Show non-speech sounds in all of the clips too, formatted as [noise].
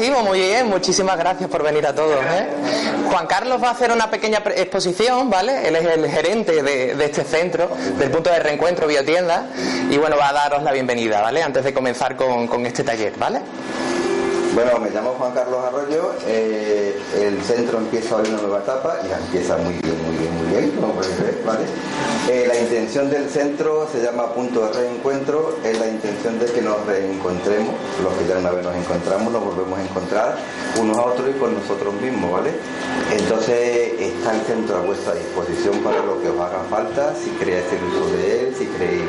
Muy bien. Muchísimas gracias por venir a todos. ¿eh? Juan Carlos va a hacer una pequeña exposición, ¿vale? Él es el gerente de, este centro, del punto de reencuentro Biotienda, y bueno, va a daros la bienvenida, ¿vale? Antes de comenzar con, con este taller, ¿vale? Bueno, me llamo Juan Carlos Arroyo, eh, el centro empieza hoy una nueva etapa, ya empieza muy bien, muy bien, muy bien, como podéis ver, ¿vale? Eh, la intención del centro se llama punto de reencuentro, es la intención de que nos reencontremos, los que ya una vez nos encontramos, nos volvemos a encontrar unos a otros y con nosotros mismos, ¿vale? Entonces está el centro a vuestra disposición para lo que os haga falta, si queréis hacer uso de él, si queréis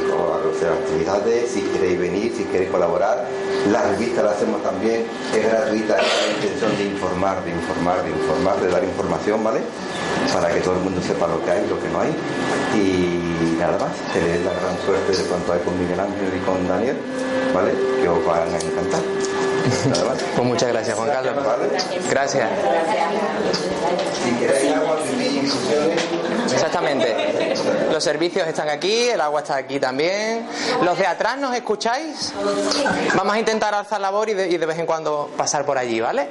hacer actividades, si queréis venir, si queréis colaborar. La revista la hacemos también es gratuita, es la intención de informar, de informar, de informar, de dar información, ¿vale? Para que todo el mundo sepa lo que hay y lo que no hay. Y nada más, tenéis la gran suerte de cuanto hay con Miguel Ángel y con Daniel, ¿vale? Que os van a encantar. Pues muchas gracias, Juan Carlos. Gracias. Exactamente. Los servicios están aquí, el agua está aquí también. Los de atrás, ¿nos escucháis? Vamos a intentar alzar la voz y de, y de vez en cuando pasar por allí, ¿vale?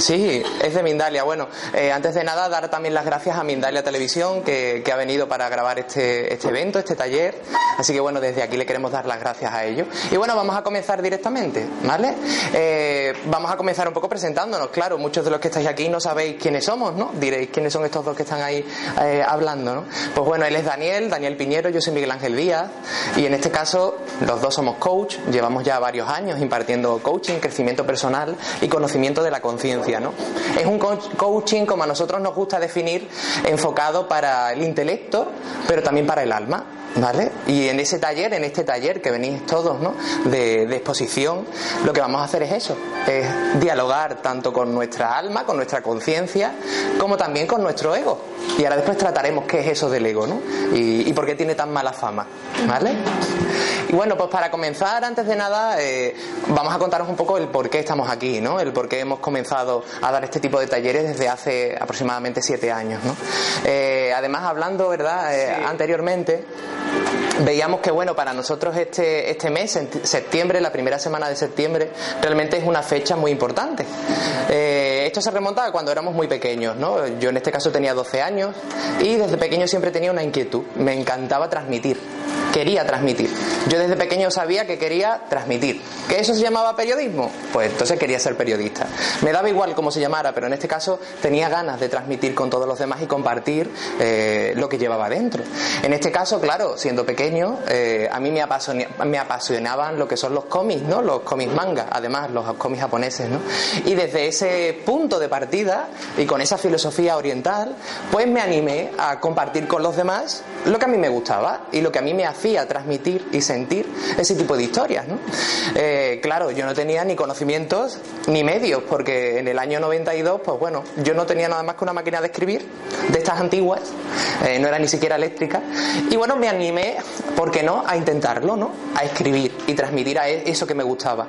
Sí, es de Mindalia. Bueno, eh, antes de nada, dar también las gracias a Mindalia Televisión que, ha venido para grabar este, este evento, este taller. Así que bueno, desde aquí le queremos dar las gracias a ellos. Y bueno, vamos a comenzar directamente, ¿vale? Eh, vamos a comenzar un poco presentándonos. Claro, muchos de los que estáis aquí no sabéis quiénes somos, ¿no? Diréis quiénes son estos dos que están ahí eh, hablando, ¿no? Pues bueno, él es Daniel, Daniel Piñero, yo soy Miguel Ángel Díaz. Y en este caso, los dos somos coach. Llevamos ya varios años impartiendo coaching, crecimiento personal y conocimiento de la conciencia. Es un coaching, como a nosotros nos gusta definir, enfocado para el intelecto, pero también para el alma. ¿Vale? Y en ese taller, en este taller que venís todos, ¿no? De, de, exposición, lo que vamos a hacer es eso, es dialogar tanto con nuestra alma, con nuestra conciencia, como también con nuestro ego. Y ahora después trataremos qué es eso del ego, ¿no? Y, y por qué tiene tan mala fama, ¿vale? Y bueno, pues para comenzar, antes de nada, eh, vamos a contaros un poco el por qué estamos aquí, ¿no? El por qué hemos comenzado a dar este tipo de talleres desde hace aproximadamente siete años, ¿no? Eh, además, hablando, ¿verdad? Eh, anteriormente veíamos que bueno para nosotros este este mes septiembre la primera semana de septiembre realmente es una fecha muy importante esto se remonta a cuando éramos muy pequeños no yo en este caso tenía 12 años y desde pequeño siempre tenía una inquietud me encantaba transmitir quería transmitir. Yo desde pequeño sabía que quería transmitir. ¿Que eso se llamaba periodismo? Pues entonces quería ser periodista. Me daba igual cómo se llamara, pero en este caso tenía ganas de transmitir con todos los demás y compartir eh, lo que llevaba dentro. En este caso, claro, siendo pequeño, eh, a mí me, me, apasionaban lo que son los cómics, ¿no? Los cómics manga, además los cómics japoneses, ¿no? Y desde ese punto de partida y con esa filosofía oriental, pues me animé a compartir con los demás lo que a mí me gustaba y lo que a mí me hacía a transmitir y sentir ese tipo de historias. ¿no? Eh, claro, yo no tenía ni conocimientos ni medios, porque en el año 92, pues bueno, yo no tenía nada más que una máquina de escribir, de estas antiguas, eh, no era ni siquiera eléctrica, y bueno, me animé, ¿por qué no?, a intentarlo, ¿no?, a escribir y transmitir a eso que me gustaba.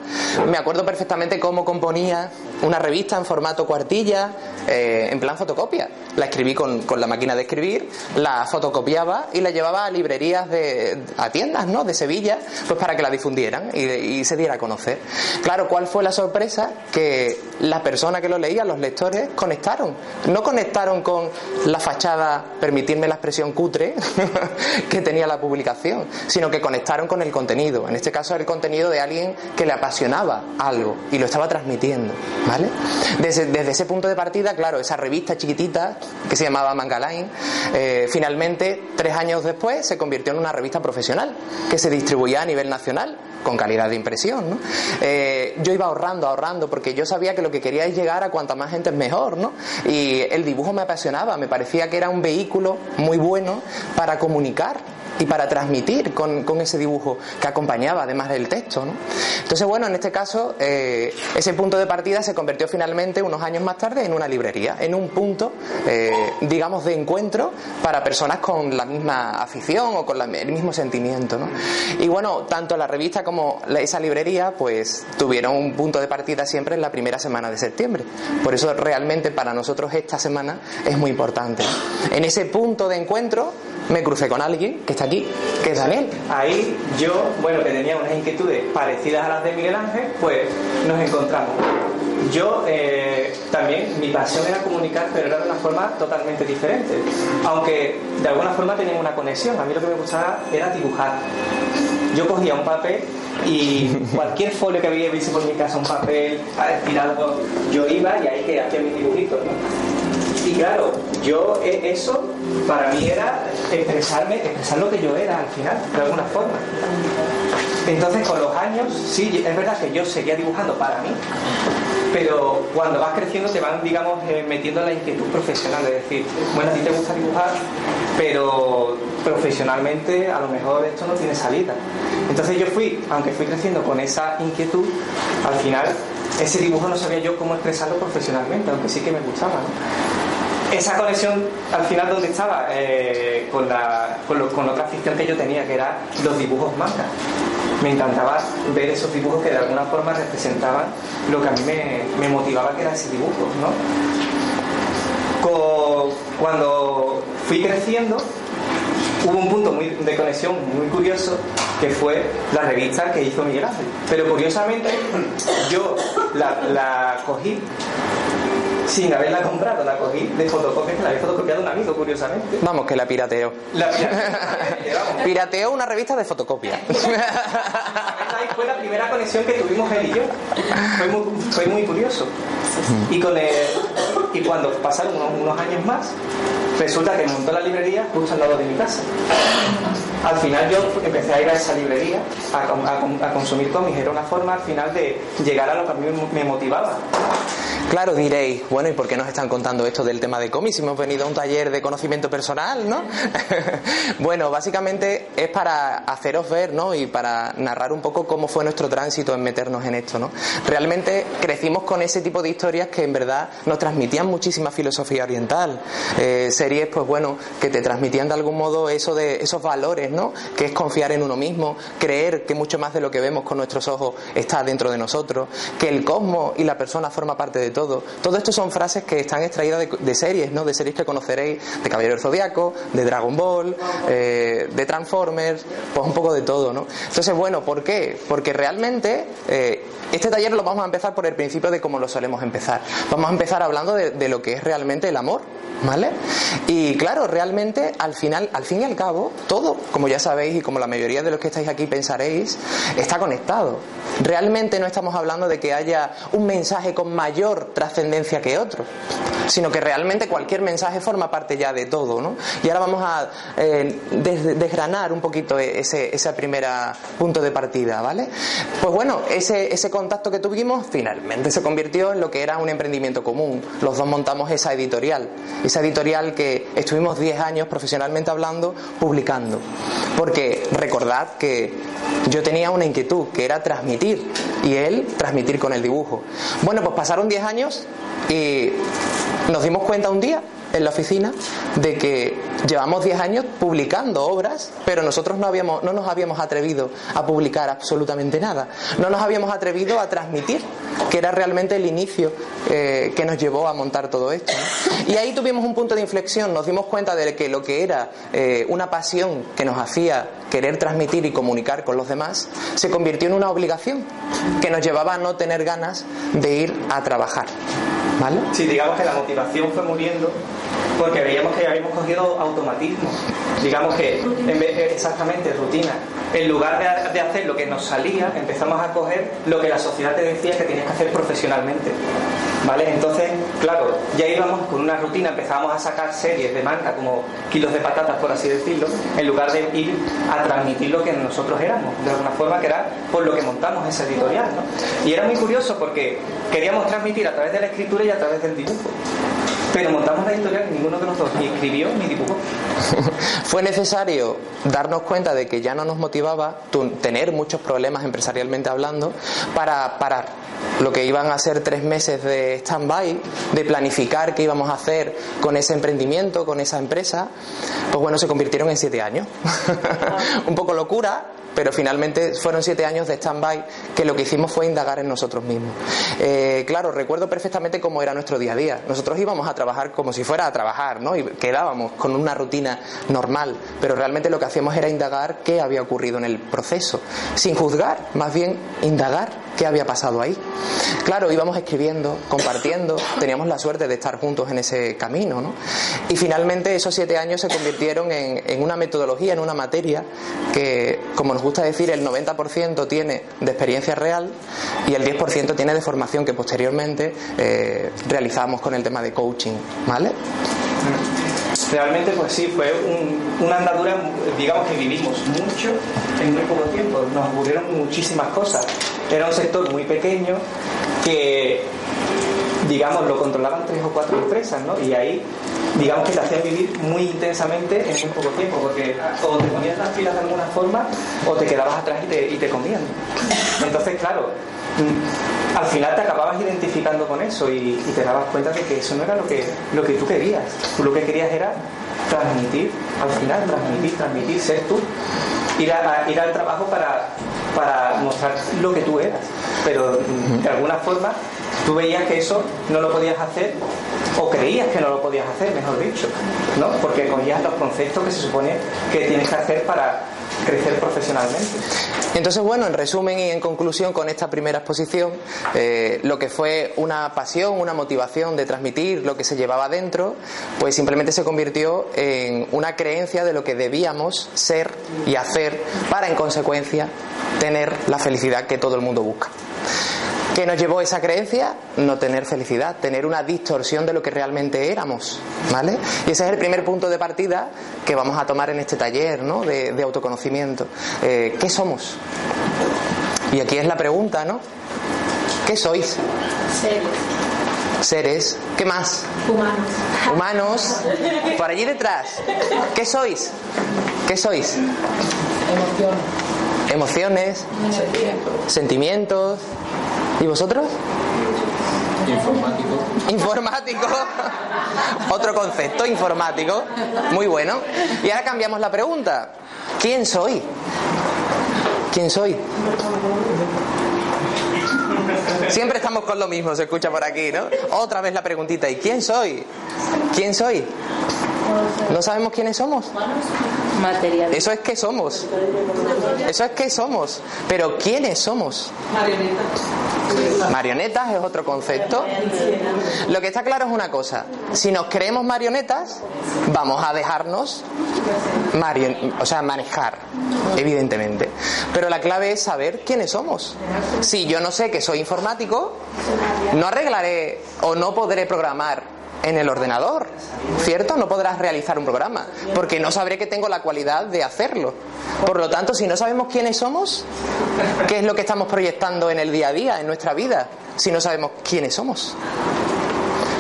Me acuerdo perfectamente cómo componía una revista en formato cuartilla, eh, en plan fotocopia. La escribí con, con la máquina de escribir, la fotocopiaba y la llevaba a librerías de, a tiendas ¿no? de Sevilla pues para que la difundieran y, se diera a conocer. Claro, ¿cuál fue la sorpresa? Que la persona que lo leía, los lectores, conectaron. No conectaron con la fachada, permitirme la expresión cutre, [laughs] que tenía la publicación, sino que conectaron con el contenido. En este caso, el contenido de alguien que le apasionaba algo y lo estaba transmitiendo. ¿vale? Desde, ese punto de partida, claro, esa revista chiquitita que se llamaba Mangaline, eh, finalmente, tres años después, se convirtió en una revista profesional que se distribuía a nivel nacional con calidad de impresión. Eh, yo iba ahorrando, ahorrando, porque yo sabía que lo que quería es llegar a cuanta más gente es mejor. ¿no? Y el dibujo me apasionaba, me parecía que era un vehículo muy bueno para comunicar y para transmitir con, ese dibujo que acompañaba además del texto. ¿no? Entonces, bueno, en este caso, eh, ese punto de partida se convirtió finalmente unos años más tarde en una librería, en un punto, eh, digamos, de encuentro para personas con la misma afición o con el mismo sentimiento. Y bueno, tanto la revista como esa librería, pues tuvieron un punto de partida siempre en la primera semana de septiembre. Por eso realmente para nosotros esta semana es muy importante. En ese punto de encuentro me crucé con alguien que está aquí, que es Daniel. Ahí yo, bueno, que tenía unas inquietudes parecidas a las de Miguel Ángel, pues nos encontramos. Yo eh, también, mi pasión era comunicar, pero era de una forma totalmente diferente. Aunque de alguna forma teníamos una conexión. A mí lo que me gustaba era dibujar. Yo cogía un papel y [laughs] cualquier folio que había visto por mi casa, un papel, tirado, yo iba y ahí que hacía mis dibujitos. Y claro, yo eh, eso para mí era expresarme, expresar lo que yo era al final, de alguna forma. Entonces con los años, sí, es verdad que yo seguía dibujando para mí, pero cuando vas creciendo te van, digamos, eh, metiendo en la inquietud profesional, es decir, bueno, a ti te gusta dibujar, pero profesionalmente a lo mejor esto no tiene salida. Entonces yo fui, aunque fui creciendo con esa inquietud, al final ese dibujo no sabía yo cómo expresarlo profesionalmente, aunque sí que me gustaba. Esa conexión al final donde estaba eh, con, la, con, otra afición que yo tenía, que era los dibujos manga me encantaba ver esos dibujos que de alguna forma representaban lo que a mí me, motivaba que era ese dibujo, ¿no? Cuando fui creciendo, hubo un punto de conexión muy curioso que fue la revista que hizo Miguel Ángel. Pero curiosamente yo la, la cogí sin haberla comprado, la cogí de fotocopia que la había fotocopiado un amigo, curiosamente. Vamos, que la pirateó. La [laughs] pirateó. una revista de fotocopia. [laughs] Ahí fue la primera conexión que tuvimos él y yo. Fue muy, curioso. Y, con y cuando pasaron unos, años más, resulta que montó la librería justo al lado de mi casa. Al final yo empecé a ir a esa librería a, a consumir cómics. Era una forma al final de llegar a lo que a mí me motivaba. Claro, diréis, bueno, ¿y por qué nos están contando esto del tema de cómics? Si hemos venido a un taller de conocimiento personal, ¿no? [laughs] bueno, básicamente es para haceros ver, ¿no? Y para narrar un poco cómo fue nuestro tránsito en meternos en esto, ¿no? Realmente crecimos con ese tipo de historias que en verdad nos transmitían muchísima filosofía oriental. Eh, series, pues bueno, que te transmitían de algún modo esos valores, ¿no? Que es confiar en uno mismo, creer que mucho más de lo que vemos con nuestros ojos está dentro de nosotros, que el cosmos y la persona forma parte de todo todo. esto son frases que están extraídas de, series, ¿no? De series que conoceréis, de Caballero del Zodiaco, de Dragon Ball, eh, de Transformers, pues un poco de todo, ¿no? Entonces, bueno, ¿por qué? Porque realmente eh, este taller lo vamos a empezar por el principio de cómo lo solemos empezar. Vamos a empezar hablando de, de lo que es realmente el amor, ¿vale? Y claro, realmente al final, al fin y al cabo, todo, como ya sabéis y como la mayoría de los que estáis aquí pensaréis, está conectado. Realmente no estamos hablando de que haya un mensaje con mayor trascendencia que otro, sino que realmente cualquier mensaje forma parte ya de todo, ¿no? Y ahora vamos a eh, desgranar un poquito ese, ese primer punto de partida, ¿vale? Pues bueno, ese, ese contacto que tuvimos finalmente se convirtió en lo que era un emprendimiento común. Los dos montamos esa editorial, esa editorial que estuvimos 10 años profesionalmente hablando, publicando. Porque recordad que yo tenía una inquietud, que era transmitir, y él transmitir con el dibujo. Bueno, pues pasaron 10 años y nos dimos cuenta un día en la oficina de que llevamos 10 años publicando obras, pero nosotros no, habíamos, no nos habíamos atrevido a publicar absolutamente nada. No nos habíamos atrevido a transmitir, que era realmente el inicio eh, que nos llevó a montar todo esto. Y ahí tuvimos un punto de inflexión, nos dimos cuenta de que lo que era eh, una pasión que nos hacía querer transmitir y comunicar con los demás, se convirtió en una obligación que nos llevaba a no tener ganas de ir a trabajar. ¿Vale? Sí, digamos que la motivación fue muriendo porque veíamos que habíamos cogido automatismo. Digamos que en vez exactamente rutina, en lugar de, hacer lo que nos salía, empezamos a coger lo que la sociedad te decía que tenías que hacer profesionalmente. ¿Vale? Entonces, claro, ya íbamos con una rutina, empezábamos a sacar series de marca como kilos de patatas, por así decirlo, en lugar de ir a transmitir lo que nosotros éramos, de alguna forma que era por lo que montamos ese editorial. ¿no? Y era muy curioso porque queríamos transmitir a través de la escritura y a través del dibujo. Pero montamos la historia que ninguno de los dos ni escribió ni dibujó. [laughs] Fue necesario darnos cuenta de que ya no nos motivaba tener muchos problemas empresarialmente hablando para parar lo que iban a ser tres meses de stand-by, de planificar qué íbamos a hacer con ese emprendimiento, con esa empresa, pues bueno, se convirtieron en siete años. [laughs] Un poco locura, pero finalmente fueron siete años de stand-by que lo que hicimos fue indagar en nosotros mismos. Eh, claro, recuerdo perfectamente cómo era nuestro día a día. Nosotros íbamos a trabajar como si fuera a trabajar, ¿no? Y quedábamos con una rutina normal, pero realmente lo que hacíamos era indagar qué había ocurrido en el proceso, sin juzgar, más bien indagar qué había pasado ahí. Claro, íbamos escribiendo, compartiendo, teníamos la suerte de estar juntos en ese camino, ¿no? Y finalmente esos siete años se convirtieron en, en una metodología, en una materia que, como nos gusta decir, el 90% tiene de experiencia real y el 10% tiene de formación que posteriormente eh, realizamos con el tema de coaching, ¿vale? Realmente, pues sí, fue un- una andadura, digamos que vivimos mucho en muy poco tiempo. Nos ocurrieron muchísimas cosas. Era un sector muy pequeño que, digamos, lo controlaban tres o cuatro empresas, ¿no? Y ahí, digamos que te hacían vivir muy intensamente en muy poco tiempo, porque o te ponías las pilas de alguna forma o te quedabas atrás y te, y te comían. Entonces, claro, mm, al final te acababas identificando con eso y, te dabas cuenta de que eso no era lo que, lo que tú querías. Tú lo que querías era transmitir, al final, transmitir, transmitir, ser tú. Ir, a- ir al trabajo para, para mostrar lo que tú eras. Pero mm, de alguna forma tú veías que eso no lo podías hacer o creías que no lo podías hacer, mejor dicho, ¿no? Porque cogías los conceptos que se supone que tienes que hacer para crecer profesionalmente. Entonces, bueno, en resumen y en conclusión con esta primera exposición, eh, lo que fue una pasión, una motivación de transmitir lo que se llevaba dentro, pues simplemente se convirtió en una creencia de lo que debíamos ser y hacer para, en consecuencia, tener la felicidad que todo el mundo busca. ¿Qué nos llevó esa creencia? No tener felicidad, tener una distorsión de lo que realmente éramos, ¿vale? Y ese es el primer punto de partida que vamos a tomar en este taller, ¿no? De, de autoconocimiento. Eh, ¿Qué somos? Y aquí es la pregunta, ¿no? ¿Qué sois? Seres Seres. ¿Qué más? humanos. Humanos. Por allí detrás. ¿Qué sois? ¿Qué sois? Emociones, sentimientos. ¿Y vosotros? Informático. Informático. [laughs] Otro concepto, informático. Muy bueno. Y ahora cambiamos la pregunta. ¿Quién soy? ¿Quién soy? Siempre estamos con lo mismo, se escucha por aquí, ¿no? Otra vez la preguntita. ¿Y quién soy? ¿Quién soy? ¿No sabemos quiénes somos? Eso es que somos. Eso es que somos. Pero ¿quiénes somos? Marionetas es otro concepto. Lo que está claro es una cosa. Si nos creemos marionetas, vamos a dejarnos marion- o sea, manejar, evidentemente. Pero la clave es saber quiénes somos. Si yo no sé que soy informático, no arreglaré o no podré programar en el ordenador, ¿cierto? No podrás realizar un programa, porque no sabré que tengo la cualidad de hacerlo. Por lo tanto, si no sabemos quiénes somos, ¿qué es lo que estamos proyectando en el día a día, en nuestra vida, si no sabemos quiénes somos?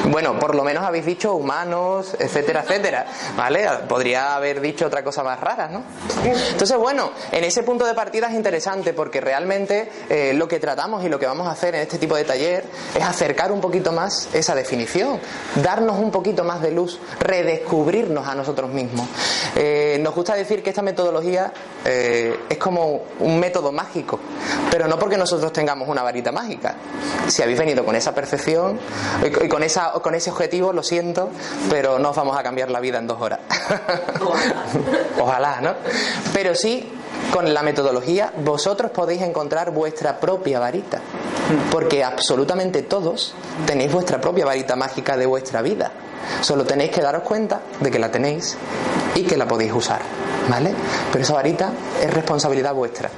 Bueno, por lo menos habéis dicho humanos, etcétera, etcétera, ¿vale? Podría haber dicho otra cosa más rara, ¿no? Entonces, bueno, en ese punto de partida es interesante porque realmente eh, lo que tratamos y lo que vamos a hacer en este tipo de taller es acercar un poquito más esa definición, darnos un poquito más de luz, redescubrirnos a nosotros mismos. Eh, nos gusta decir que esta metodología eh, es como un método mágico, pero no porque nosotros tengamos una varita mágica. Si habéis venido con esa percepción y y con, esa, con ese objetivo, lo siento, pero no os vamos a cambiar la vida en dos horas. Ojalá, ¿no? Pero sí, con la metodología, vosotros podéis encontrar vuestra propia varita. Porque absolutamente todos tenéis vuestra propia varita mágica de vuestra vida. Solo tenéis que daros cuenta de que la tenéis y que la podéis usar. ¿Vale? Pero esa varita es responsabilidad vuestra.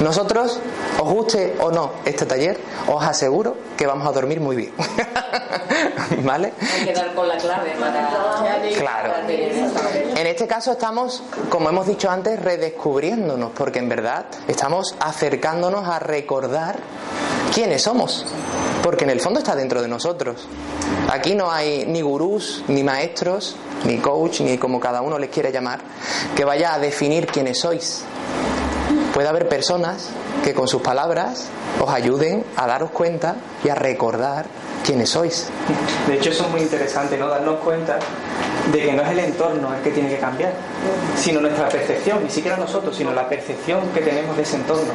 Nosotros, os guste o no este taller, os aseguro que vamos a dormir muy bien. [laughs] ¿Vale? Hay que dar con la clave para. Claro. En este caso estamos, como hemos dicho antes, redescubriéndonos, porque en verdad estamos acercándonos a recordar quiénes somos, porque en el fondo está dentro de nosotros. Aquí no hay ni gurús, ni maestros, ni coach, ni como cada uno les quiere llamar, que vaya a definir quiénes sois. Puede haber personas que con sus palabras os ayuden a daros cuenta y a recordar quiénes sois. De hecho, eso es muy interesante, ¿no? Darnos cuenta de que no es el entorno el que tiene que cambiar, sino nuestra percepción, ni siquiera nosotros, sino la percepción que tenemos de ese entorno.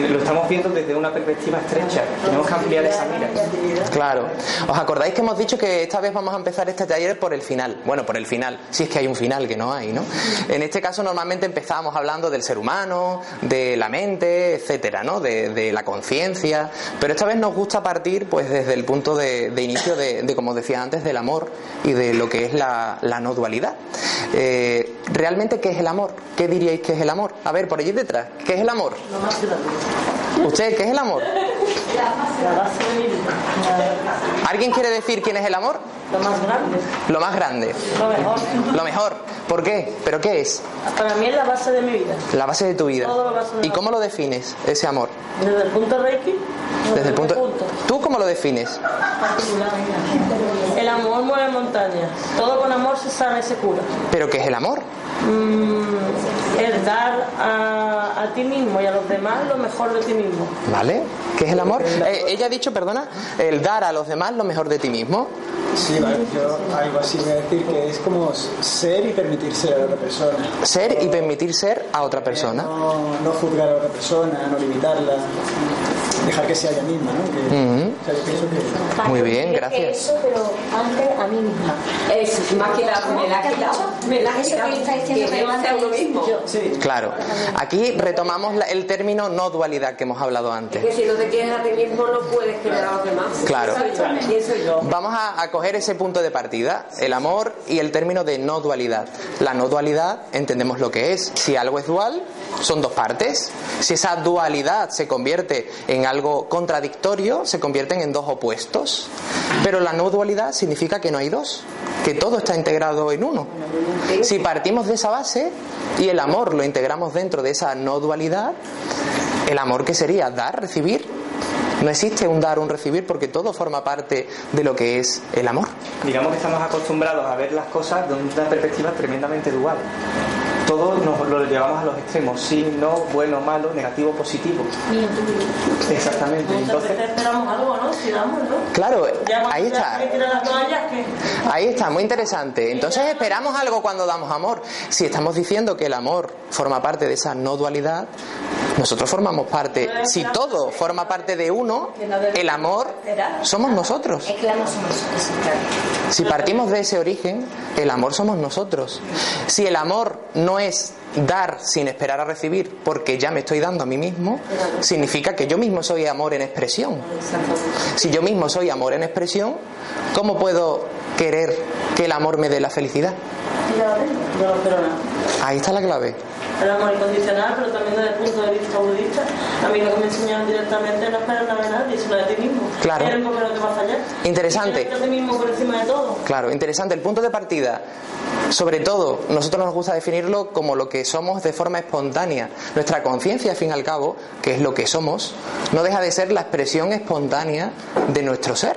Lo estamos viendo desde una perspectiva estrecha, tenemos que ampliar esa mira. Claro. ¿Os acordáis que hemos dicho que esta vez vamos a empezar este taller por el final? Bueno, por el final, si es que hay un final, que no hay, ¿no? En este caso normalmente empezábamos hablando del ser humano, de la mente, etcétera, ¿no? De, la conciencia, pero esta vez nos gusta partir pues desde el punto de, inicio de, como decía antes, del amor y de lo que es la, no dualidad. Eh, ¿Realmente qué es el amor? ¿Qué diríais que es el amor? A ver, por allí detrás, ¿qué es el amor? ¿Usted qué es el amor? ¿Alguien quiere decir quién es el amor? Lo más grande. Lo más grande. Lo mejor. Lo mejor. ¿Por qué? ¿Pero qué es? Para mí es la base de mi vida. La base de tu vida. ¿Y cómo lo defines, ese amor? Desde el punto Reiki. Desde, el punto... ¿Tú cómo lo defines? El amor mueve montañas. Todo con amor se sana y se cura. ¿Pero qué es el amor? Mm, el dar a, ti mismo y a los demás lo mejor de ti mismo. ¿Vale? ¿Qué es el amor? Eh, ella ha dicho, perdona, el dar a los demás lo mejor de ti mismo. Sí, vale, yo algo así voy a decir que es como ser y permitir ser a otra persona. Ser y permitir ser a otra persona. No, no juzgar a otra persona, no limitarla dejar que sea ella misma, ¿no? Muy bien, gracias. Eso, pero antes a mí misma. Es más que la, me la ha quitado. Me la ha quitado. Que a uno mismo. Sí. Claro. Aquí retomamos el término no dualidad que hemos hablado antes. Es que si no te quieres a ti mismo, no puedes querer a los demás. Claro. Vamos a, a coger ese punto de partida, el amor y el término de no dualidad. La no dualidad entendemos lo que es. Si algo es dual, son dos partes. Si esa dualidad se convierte en algo contradictorio, se convierten en dos opuestos. Pero la no dualidad significa que no hay dos, que todo está integrado en uno. Si partimos de esa base y el amor lo integramos dentro de esa no dualidad, el amor que sería dar, recibir, no existe un dar, un recibir, porque todo forma parte de lo que es el amor. Digamos que estamos acostumbrados a ver las cosas de una perspectiva tremendamente dual todo nos lo llevamos a los extremos, sí, no, bueno, malo, negativo, positivo. Exactamente. Entonces esperamos algo, ¿no? Si damos, ¿no? Claro, ahí está. Ahí está, muy interesante. Entonces esperamos algo cuando damos amor. Si estamos diciendo que el amor forma parte de esa no dualidad, nosotros formamos parte. Si todo forma parte de uno, el amor somos nosotros. Es que el amor somos nosotros. Si partimos de ese origen, el amor somos nosotros. Si el amor no es dar sin esperar a recibir, porque ya me estoy dando a mí mismo, significa que yo mismo soy amor en expresión. Si yo mismo soy amor en expresión, ¿cómo puedo querer que el amor me dé la felicidad? Ahí está la clave el amor incondicional, pero también desde el punto de vista budista, a mí lo que me enseñaron directamente no esperar nada de nadie, sino de ti mismo. Claro. Eres porque no te va a fallar. Interesante. Ti mismo por encima de todo. Claro, interesante. El punto de partida, sobre todo, nosotros nos gusta definirlo como lo que somos de forma espontánea. Nuestra conciencia, al fin y al cabo, que es lo que somos, no deja de ser la expresión espontánea de nuestro ser.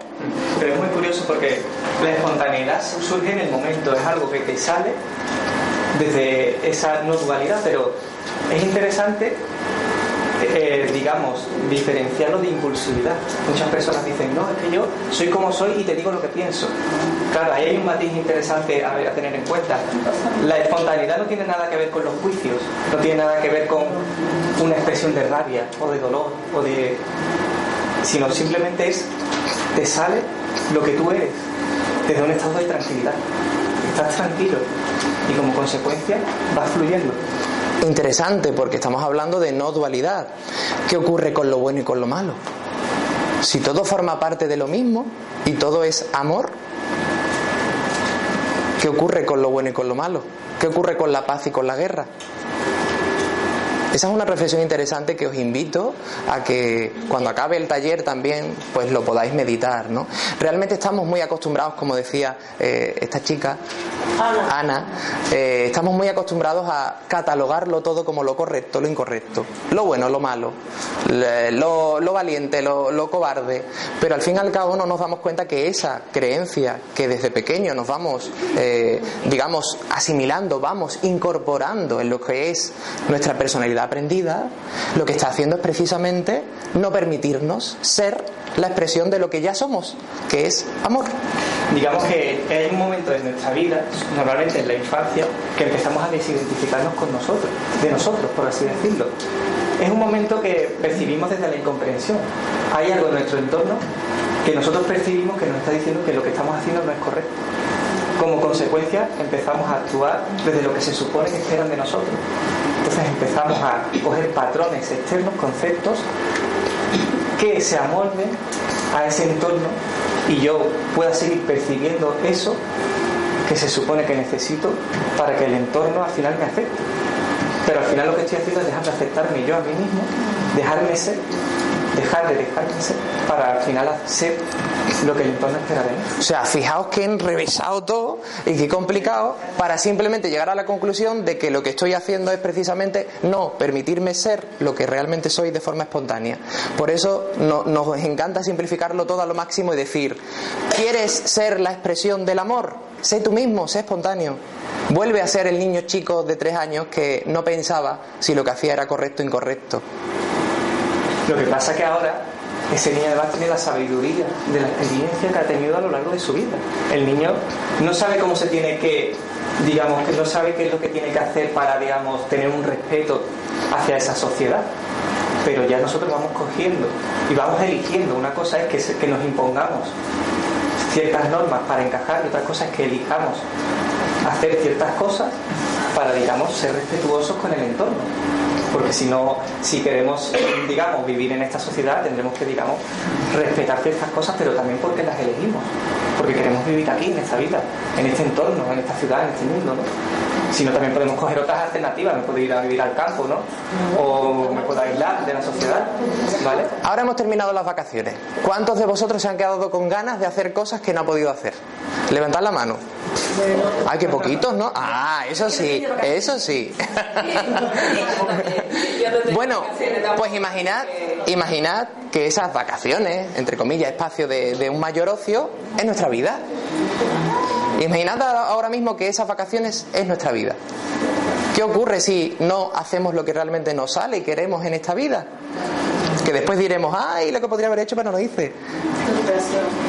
Pero es muy curioso porque la espontaneidad surge en el momento, es algo que te sale desde esa no dualidad, pero es interesante, eh, digamos, diferenciarlo de impulsividad. Muchas personas dicen, no, es que yo soy como soy y te digo lo que pienso. Claro, ahí hay un matiz interesante a, tener en cuenta. La espontaneidad no tiene nada que ver con los juicios, no tiene nada que ver con una expresión de rabia o de dolor o de sino simplemente es te sale lo que tú eres desde un estado de tranquilidad estás tranquilo y como consecuencia vas fluyendo. Interesante porque estamos hablando de no dualidad. ¿Qué ocurre con lo bueno y con lo malo? Si todo forma parte de lo mismo y todo es amor, ¿qué ocurre con lo bueno y con lo malo? ¿Qué ocurre con la paz y con la guerra? Esa es una reflexión interesante que os invito a que cuando acabe el taller también pues lo podáis meditar, ¿no? Realmente estamos muy acostumbrados, como decía eh, esta chica, Ana, eh, estamos muy acostumbrados a catalogarlo todo como lo correcto, lo incorrecto, lo bueno, lo malo, lo, valiente, lo, cobarde, pero al fin y al cabo no nos damos cuenta que esa creencia que desde pequeño nos vamos, eh, digamos, asimilando, vamos incorporando en lo que es nuestra personalidad aprendida, lo que está haciendo es precisamente no permitirnos ser la expresión de lo que ya somos, que es amor. Digamos que hay un momento en nuestra vida, normalmente en la infancia, que empezamos a desidentificarnos con nosotros, de nosotros, por así decirlo. Es un momento que percibimos desde la incomprensión. Hay algo en nuestro entorno que nosotros percibimos que nos está diciendo que lo que estamos haciendo no es correcto. Como consecuencia empezamos a actuar desde lo que se supone que esperan de nosotros. Entonces empezamos a coger patrones externos, conceptos, que se amolden a ese entorno y yo pueda seguir percibiendo eso que se supone que necesito para que el entorno al final me afecte. Pero al final lo que estoy haciendo es dejar de aceptarme yo a mí mismo, dejarme ser, dejar de dejarme ser, para al final ser lo que el entorno espera de mí. O sea, fijaos que enrevesado todo y qué complicado para simplemente llegar a la conclusión de que lo que estoy haciendo es precisamente no permitirme ser lo que realmente soy de forma espontánea. Por eso no- nos encanta simplificarlo todo a lo máximo y decir, ¿quieres ser la expresión del amor? Sé tú mismo, sé espontáneo. Vuelve a ser el niño chico de tres años que no pensaba si lo que hacía era correcto o incorrecto. Lo que pasa es que ahora ese niño además tiene la sabiduría de la experiencia que ha tenido a lo largo de su vida. El niño no sabe cómo se tiene que, digamos, que no sabe qué es lo que tiene que hacer para, digamos, tener un respeto hacia esa sociedad. Pero ya nosotros vamos cogiendo y vamos eligiendo. Una cosa es que, que nos impongamos ciertas normas para encajar y otra cosa es que elijamos hacer ciertas cosas para, digamos, ser respetuosos con el entorno. Porque si no, si queremos, digamos, vivir en esta sociedad, tendremos que, digamos, respetar ciertas cosas, pero también porque las elegimos. Porque queremos vivir aquí, en esta vida, en este entorno, en esta ciudad, en este mundo, ¿no? Si no, también podemos coger otras alternativas. Me puedo ir a vivir al campo, ¿no? O me puedo aislar de la sociedad, ¿vale? Ahora hemos terminado las vacaciones. ¿Cuántos de vosotros se han quedado con ganas de hacer cosas que no ha podido hacer? Levantad la mano. Ay, qué poquitos, ¿no? Ah, eso sí, eso sí. [laughs] [laughs] bueno, pues imaginad, imaginad que esas vacaciones, entre comillas, espacio de, de un mayor ocio, es nuestra vida. Imaginad ahora mismo que esas vacaciones es nuestra vida. ¿Qué ocurre si no hacemos lo que realmente nos sale y queremos en esta vida? Que después diremos, ay, lo que podría haber hecho, pero no lo hice.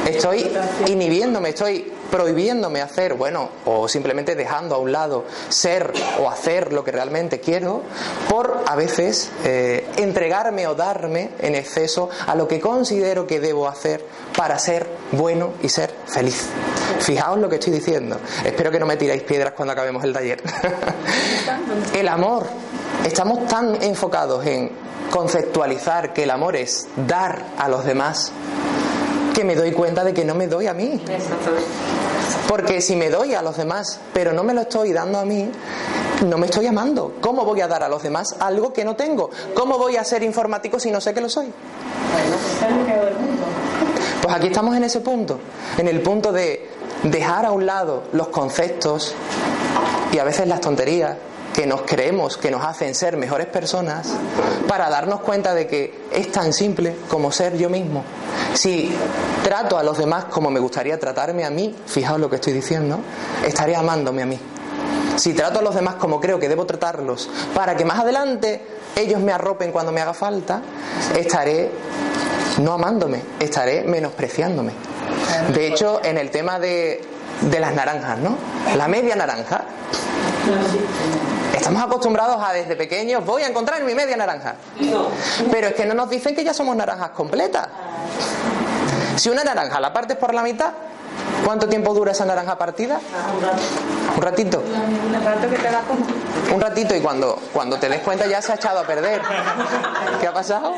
Estoy inhibiéndome, estoy prohibiéndome hacer, bueno, o simplemente dejando a un lado ser o hacer lo que realmente quiero, por a veces eh, entregarme o darme en exceso a lo que considero que debo hacer para ser bueno y ser feliz. Fijaos lo que estoy diciendo. Espero que no me tiráis piedras cuando acabemos el taller. [laughs] el amor. Estamos tan enfocados en conceptualizar que el amor es dar a los demás que me doy cuenta de que no me doy a mí. Porque si me doy a los demás, pero no me lo estoy dando a mí, no me estoy amando. ¿Cómo voy a dar a los demás algo que no tengo? ¿Cómo voy a ser informático si no sé que lo soy? Pues aquí estamos en ese punto, en el punto de dejar a un lado los conceptos y a veces las tonterías que nos creemos que nos hacen ser mejores personas para darnos cuenta de que es tan simple como ser yo mismo. Si trato a los demás como me gustaría tratarme a mí, fijaos lo que estoy diciendo, estaré amándome a mí. Si trato a los demás como creo que debo tratarlos para que más adelante ellos me arropen cuando me haga falta, estaré no amándome, estaré menospreciándome. De hecho, en el tema de, de las naranjas, ¿no? La media naranja. Estamos acostumbrados a desde pequeños voy a encontrar mi media naranja. Pero es que no nos dicen que ya somos naranjas completas. Si una naranja la partes por la mitad, ¿cuánto tiempo dura esa naranja partida? Un ratito. Un ratito y cuando, cuando te des cuenta ya se ha echado a perder. ¿Qué ha pasado?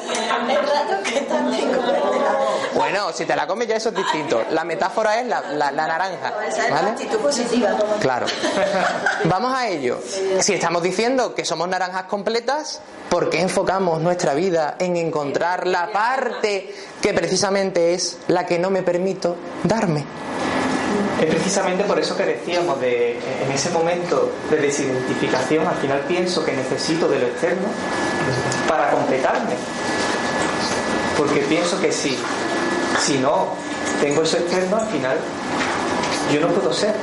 Bueno, si te la comes ya eso es distinto. La metáfora es la, la- la naranja. ¿Vale? Claro. Vamos a ello. Si estamos diciendo que somos naranjas completas, ¿por qué enfocamos nuestra vida en encontrar la parte que precisamente es la que no me permito darme? Es precisamente por eso que decíamos de en ese momento de desidentificación, al final pienso que necesito de lo externo para completarme. Porque pienso que si, si no tengo eso externo, al final yo no puedo ser.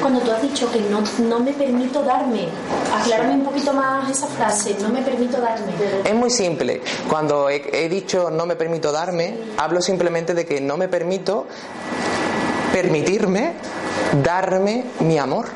Cuando tú has dicho que no, no me permito darme, aclárame un poquito más esa frase, no me permito darme. Es muy simple. Cuando he, he dicho no me permito darme, hablo simplemente de que no me permito permitirme darme mi amor.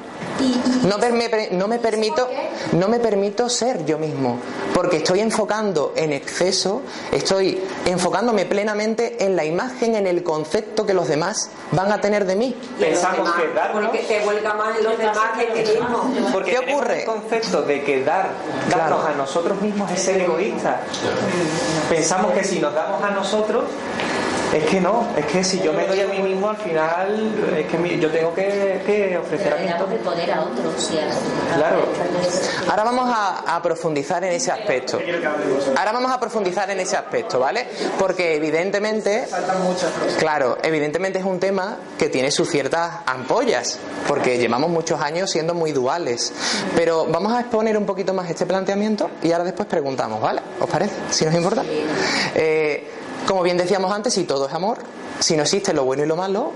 No, me, no me permito no me permito ser yo mismo porque estoy enfocando en exceso estoy enfocándome plenamente en la imagen en el concepto que los demás van a tener de mí Pensamos que darnos- Porque te vuelca más en los demás que en ti mismo. Porque ¿Qué ocurre? el concepto de que dar, Claro. darnos a nosotros mismos es ser egoísta. Pensamos que si nos damos a nosotros, es que no, es que si yo me doy a mí mismo, al final, es que mi- yo tengo que, que ofrecer a mí el poder a otros y a Claro. Ahora vamos a, a profundizar en ese aspecto. Ahora vamos a profundizar en ese aspecto, ¿vale? Porque evidentemente, Faltan muchas cosas. claro, evidentemente es un tema que tiene sus ciertas ampollas, porque llevamos muchos años siendo muy duales. Pero vamos a exponer un poquito más este planteamiento y ahora después preguntamos, ¿vale? ¿Os parece? Si nos importa. Eh, como bien decíamos antes, si todo es amor, si no existe lo bueno y lo malo,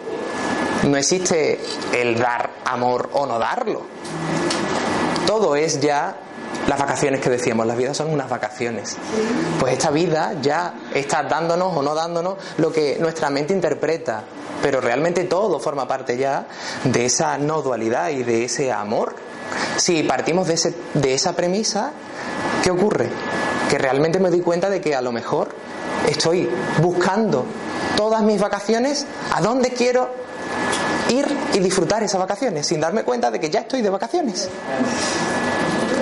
no existe el dar amor o no darlo todo es ya las vacaciones que decíamos, las vidas son unas vacaciones. Pues esta vida ya está dándonos o no dándonos lo que nuestra mente interpreta, pero realmente todo forma parte ya de esa no dualidad y de ese amor. Si partimos de, ese, de esa premisa, ¿qué ocurre? Que realmente me doy cuenta de que a lo mejor estoy buscando todas mis vacaciones a dónde quiero ir y disfrutar esas vacaciones sin darme cuenta de que ya estoy de vacaciones.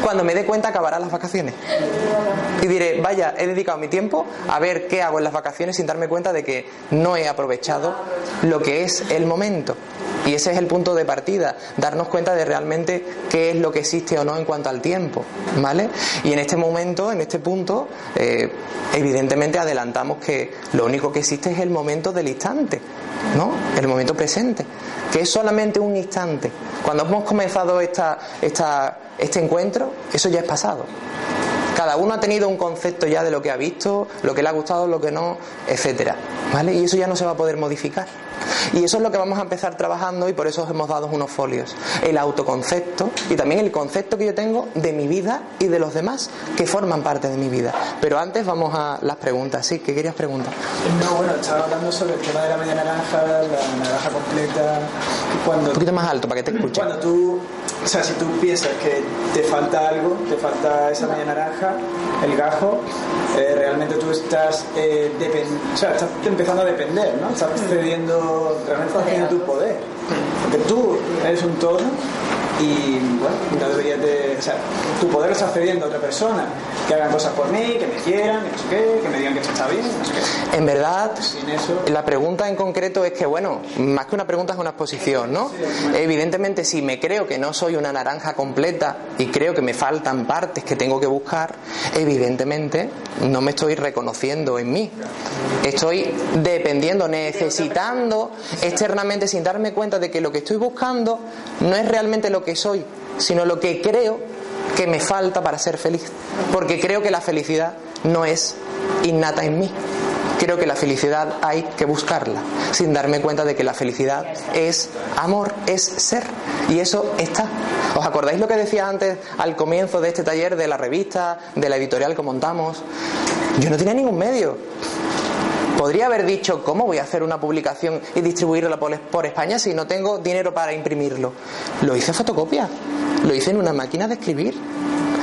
Cuando me dé cuenta acabarán las vacaciones. Y diré, vaya, he dedicado mi tiempo a ver qué hago en las vacaciones sin darme cuenta de que no he aprovechado lo que es el momento. Y ese es el punto de partida, darnos cuenta de realmente qué es lo que existe o no en cuanto al tiempo, ¿vale? Y en este momento, en este punto, eh, evidentemente adelantamos que lo único que existe es el momento del instante, ¿no? El momento presente, que es solamente un instante. Cuando hemos comenzado esta, esta, este encuentro, eso ya es pasado. Cada uno ha tenido un concepto ya de lo que ha visto, lo que le ha gustado, lo que no, etcétera, ¿vale? Y eso ya no se va a poder modificar. Y eso es lo que vamos a empezar trabajando y por eso os hemos dado unos folios. El autoconcepto y también el concepto que yo tengo de mi vida y de los demás que forman parte de mi vida. Pero antes vamos a las preguntas. ¿Sí? ¿Qué querías preguntar? No, bueno, estaba hablando sobre el tema de la media naranja, la naranja completa. Cuando, Un poquito más alto para que te escuche. cuando tú, o sea, si tú piensas que te falta algo, te falta esa media naranja, el gajo, eh, realmente tú estás, eh, o sea, estás empezando a depender, ¿no? Estás cediendo, realmente estás tu poder. Porque tú eres un todo y, bueno, no deberías de, o sea, tu poder lo estás cediendo a otra persona, que hagan cosas por mí, que me quieran, que no sé qué, que me digan que esto está bien, no sé qué. En verdad, Sin eso... La pregunta en concreto es que, bueno, más que una pregunta es una exposición, ¿no? Evidentemente, si me creo que no soy una naranja completa y creo que me faltan partes que tengo que buscar, evidentemente no me estoy reconociendo en mí. Estoy dependiendo, necesitando externamente sin darme cuenta de que lo que estoy buscando no es realmente lo que soy, sino lo que creo que me falta para ser feliz. Porque creo que la felicidad no es innata en mí. Creo que la felicidad hay que buscarla, sin darme cuenta de que la felicidad es amor, es ser. Y eso está. ¿Os acordáis lo que decía antes al comienzo de este taller de la revista, de la editorial que montamos? Yo no tenía ningún medio. Podría haber dicho, ¿cómo voy a hacer una publicación y distribuirla por, España si no tengo dinero para imprimirlo? Lo hice a fotocopia, lo hice en una máquina de escribir.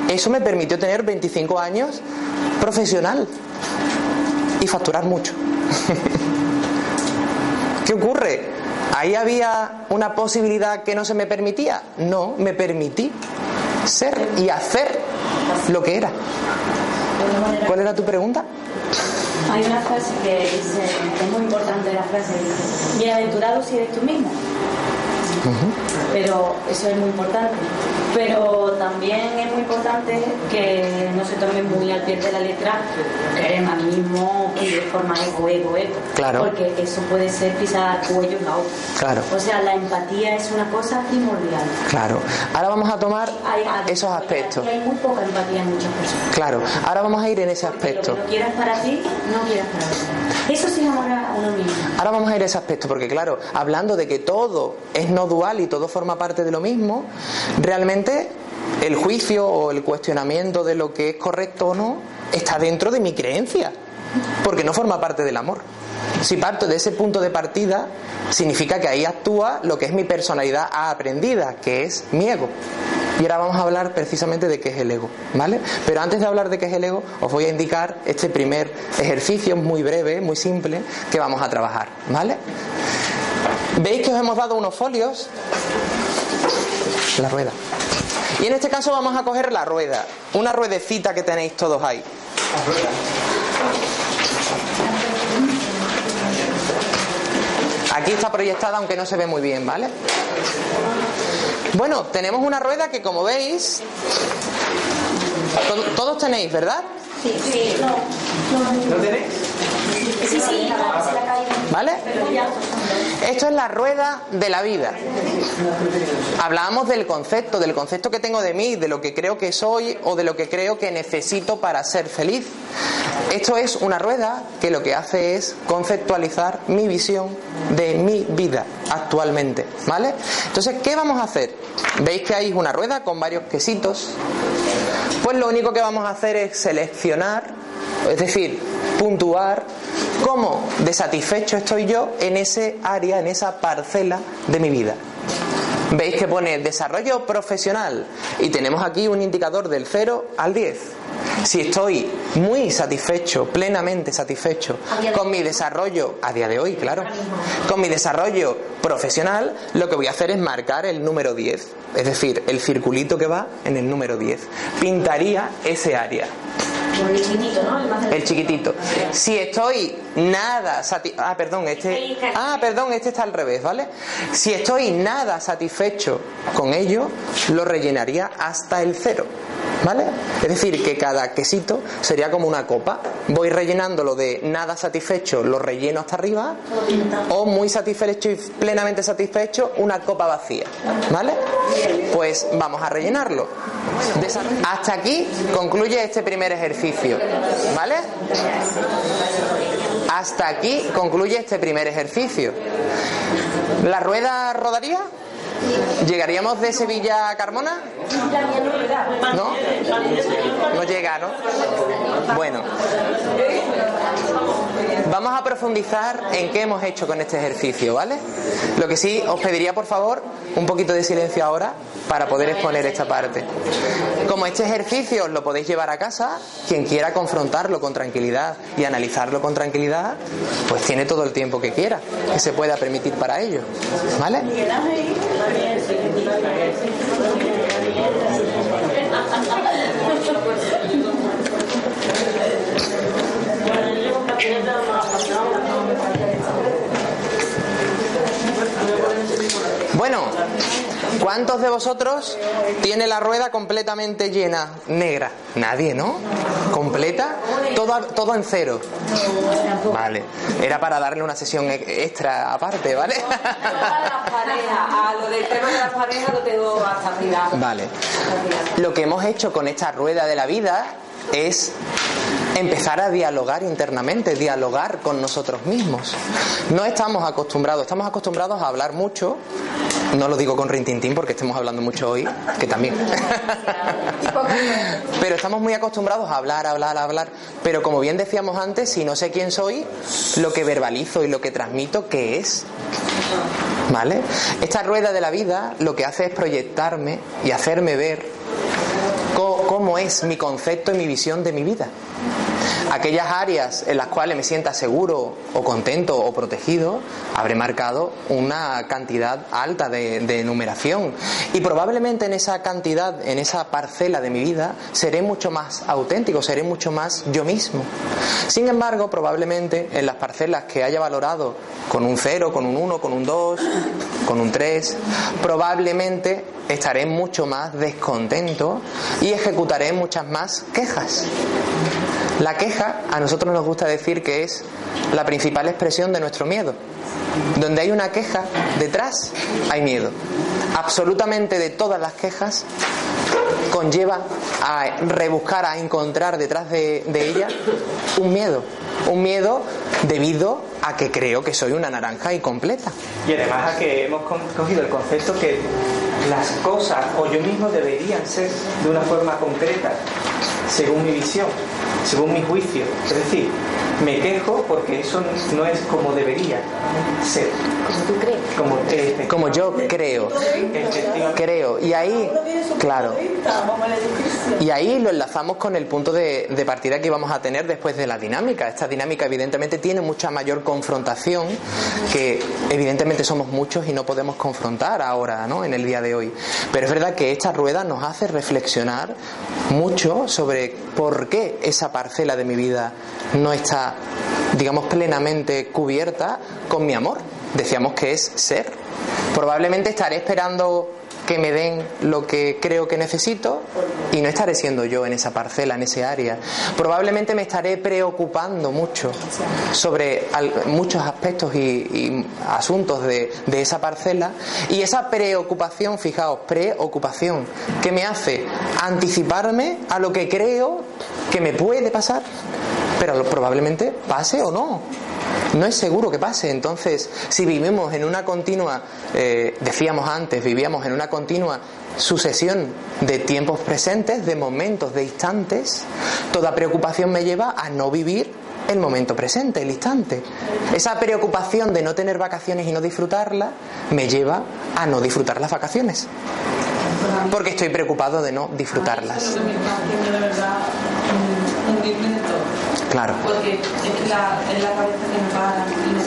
Eso me permitió tener 25 años profesional y facturar mucho. [laughs] ¿Qué ocurre? ¿Ahí había una posibilidad que no se me permitía? No, me permití ser y hacer lo que era. ¿Cuál era tu pregunta? Hay una frase que dice, es muy importante la frase, dice, bienaventurado si eres tú mismo. Pero eso es muy importante. Pero también es muy importante que no se tome muy al pie de la letra a mismo y de forma ego, ego, ego. Claro. Porque eso puede ser pisar cuello a otro. Claro. O sea, la empatía es una cosa primordial. Claro. Ahora vamos a tomar Hay, hay- esos aspectos. Hay muy poca empatía en muchas personas. Claro. Ahora vamos a ir en ese Porque aspecto. Lo que quieras para ti, no quieras para otro. Eso sí es amor a uno mismo. Ahora vamos a ir a ese aspecto, porque claro, hablando de que todo es no dual y todo forma parte de lo mismo, realmente el juicio o el cuestionamiento de lo que es correcto o no está dentro de mi creencia, porque no forma parte del amor. Si parto de ese punto de partida, significa que ahí actúa lo que es mi personalidad aprendida, que es mi ego. Y ahora vamos a hablar precisamente de qué es el ego, ¿vale? Pero antes de hablar de qué es el ego, os voy a indicar este primer ejercicio muy breve, muy simple, que vamos a trabajar, ¿vale? ¿Veis que os hemos dado unos folios? La rueda. Y en este caso vamos a coger la rueda, una ruedecita que tenéis todos ahí. Aquí está proyectada aunque no se ve muy bien, ¿vale? Bueno, tenemos una rueda que como veis, to- todos tenéis, ¿verdad? Sí, sí, no. ¿No tenéis? Sí, sí. ¿Vale? Esto es la rueda de la vida. Hablábamos del concepto, del concepto que tengo de mí, de lo que creo que soy o de lo que creo que necesito para ser feliz. Esto es una rueda que lo que hace es conceptualizar mi visión de mi vida actualmente, ¿vale? Entonces, ¿qué vamos a hacer? ¿Veis que hay una rueda con varios quesitos? Pues lo único que vamos a hacer es seleccionar, es decir, puntuar cómo de satisfecho estoy yo en ese área, en esa parcela de mi vida. Veis que pone desarrollo profesional y tenemos aquí un indicador del 0 al 10. Si estoy muy satisfecho, plenamente satisfecho con mi desarrollo, a día de hoy, claro, con mi desarrollo profesional, lo que voy a hacer es marcar el número 10, es decir, el circulito que va en el número 10. Pintaría ese área. El chiquitito, ¿no? El más El chiquitito. Si estoy nada sati- ah, perdón, este ah, perdón, este está al revés, ¿vale? Si estoy nada satisfecho con ello, lo rellenaría hasta el cero. ¿Vale? Es decir, que cada quesito sería como una copa. Voy rellenándolo de nada satisfecho, lo relleno hasta arriba, o muy satisfecho y plenamente satisfecho, una copa vacía. ¿Vale? Pues vamos a rellenarlo. Hasta aquí concluye este primer ejercicio. ¿Vale? Hasta aquí concluye este primer ejercicio. ¿La rueda rodaría? ¿Llegaríamos de Sevilla a Carmona? ¿No? No llega, ¿no? Bueno. Vamos a profundizar en qué hemos hecho con este ejercicio, ¿vale? Lo que sí, os pediría por favor un poquito de silencio ahora para poder exponer esta parte. Como este ejercicio lo podéis llevar a casa, quien quiera confrontarlo con tranquilidad y analizarlo con tranquilidad, pues tiene todo el tiempo que quiera, que se pueda permitir para ello, ¿vale? Bueno, ¿cuántos de vosotros tiene la rueda completamente llena, negra? Nadie, ¿no? ¿Completa? Todo, todo en cero. Vale, era para darle una sesión e- extra aparte, ¿vale? A las parejas, a lo del tema de las parejas lo tengo hasta. Vale. Lo que hemos hecho con esta rueda de la vida es empezar a dialogar internamente, dialogar con nosotros mismos. No estamos acostumbrados, estamos acostumbrados a hablar mucho, no lo digo con rintintín porque estemos hablando mucho hoy, que también. [laughs] Pero estamos muy acostumbrados a hablar, hablar, hablar. Pero como bien decíamos antes, si no sé quién soy, lo que verbalizo y lo que transmito, ¿qué es? ¿Vale? Esta rueda de la vida lo que hace es proyectarme y hacerme ver cómo es mi concepto y mi visión de mi vida. Aquellas áreas en las cuales me sienta seguro o contento o protegido, habré marcado una cantidad alta de, de numeración. Y probablemente en esa cantidad, en esa parcela de mi vida, seré mucho más auténtico, seré mucho más yo mismo. Sin embargo, probablemente en las parcelas que haya valorado con un 0, con un 1, con un 2, con un 3, probablemente estaré mucho más descontento y ejecutaré muchas más quejas. La queja a nosotros nos gusta decir que es la principal expresión de nuestro miedo. Donde hay una queja, detrás hay miedo. Absolutamente de todas las quejas conlleva a rebuscar, a encontrar detrás de, ella un miedo. Un miedo debido a que creo que soy una naranja incompleta. Y además a que hemos cogido el concepto que las cosas o yo mismo deberían ser de una forma concreta, según mi visión, según mi juicio. Es decir, me quejo porque eso no es como debería ser. Como tú crees. Como, eh, Como yo creo. Creo. Y ahí, claro. Y ahí lo enlazamos con el punto de, de partida que vamos a tener después de la dinámica. Esta dinámica evidentemente tiene mucha mayor confrontación, que evidentemente somos muchos y no podemos confrontar ahora, ¿no? En el día de hoy. Pero es verdad que esta rueda nos hace reflexionar mucho sobre por qué esa parcela de mi vida no está, digamos, plenamente cubierta con mi amor. Decíamos que es ser. Probablemente estaré esperando que me den lo que creo que necesito y no estaré siendo yo en esa parcela, en ese área. Probablemente me estaré preocupando mucho sobre muchos aspectos y, asuntos de, de esa parcela y esa preocupación, fijaos, preocupación, que me hace anticiparme a lo que creo que me puede pasar, pero probablemente pase o no. No es seguro que pase. Entonces, si vivimos en una continua, eh, decíamos antes, vivíamos en una continua sucesión de tiempos presentes, de momentos, de instantes, toda preocupación me lleva a no vivir el momento presente, el instante. Esa preocupación de no tener vacaciones y no disfrutarlas me lleva a no disfrutar las vacaciones. Porque estoy preocupado de no disfrutarlas. Claro. Porque es la, es la cabeza que me para, y me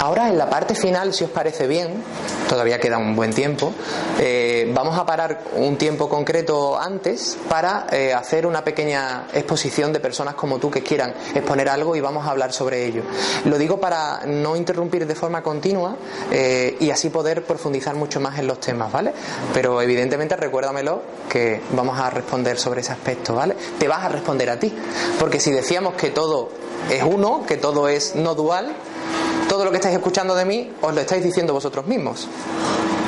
Ahora en la parte final, si os parece bien, todavía queda un buen tiempo, eh, vamos a parar un tiempo concreto antes para eh, hacer una pequeña exposición de personas como tú que quieran exponer algo y vamos a hablar sobre ello. Lo digo para no interrumpir de forma continua eh, y así poder profundizar mucho más en los temas, ¿vale? Pero evidentemente recuérdamelo que vamos a responder sobre ese aspecto, ¿vale? Te vas a responder a ti, porque si decíamos que todo es uno, que todo es no dual, todo lo que estáis escuchando de mí os lo estáis diciendo vosotros mismos.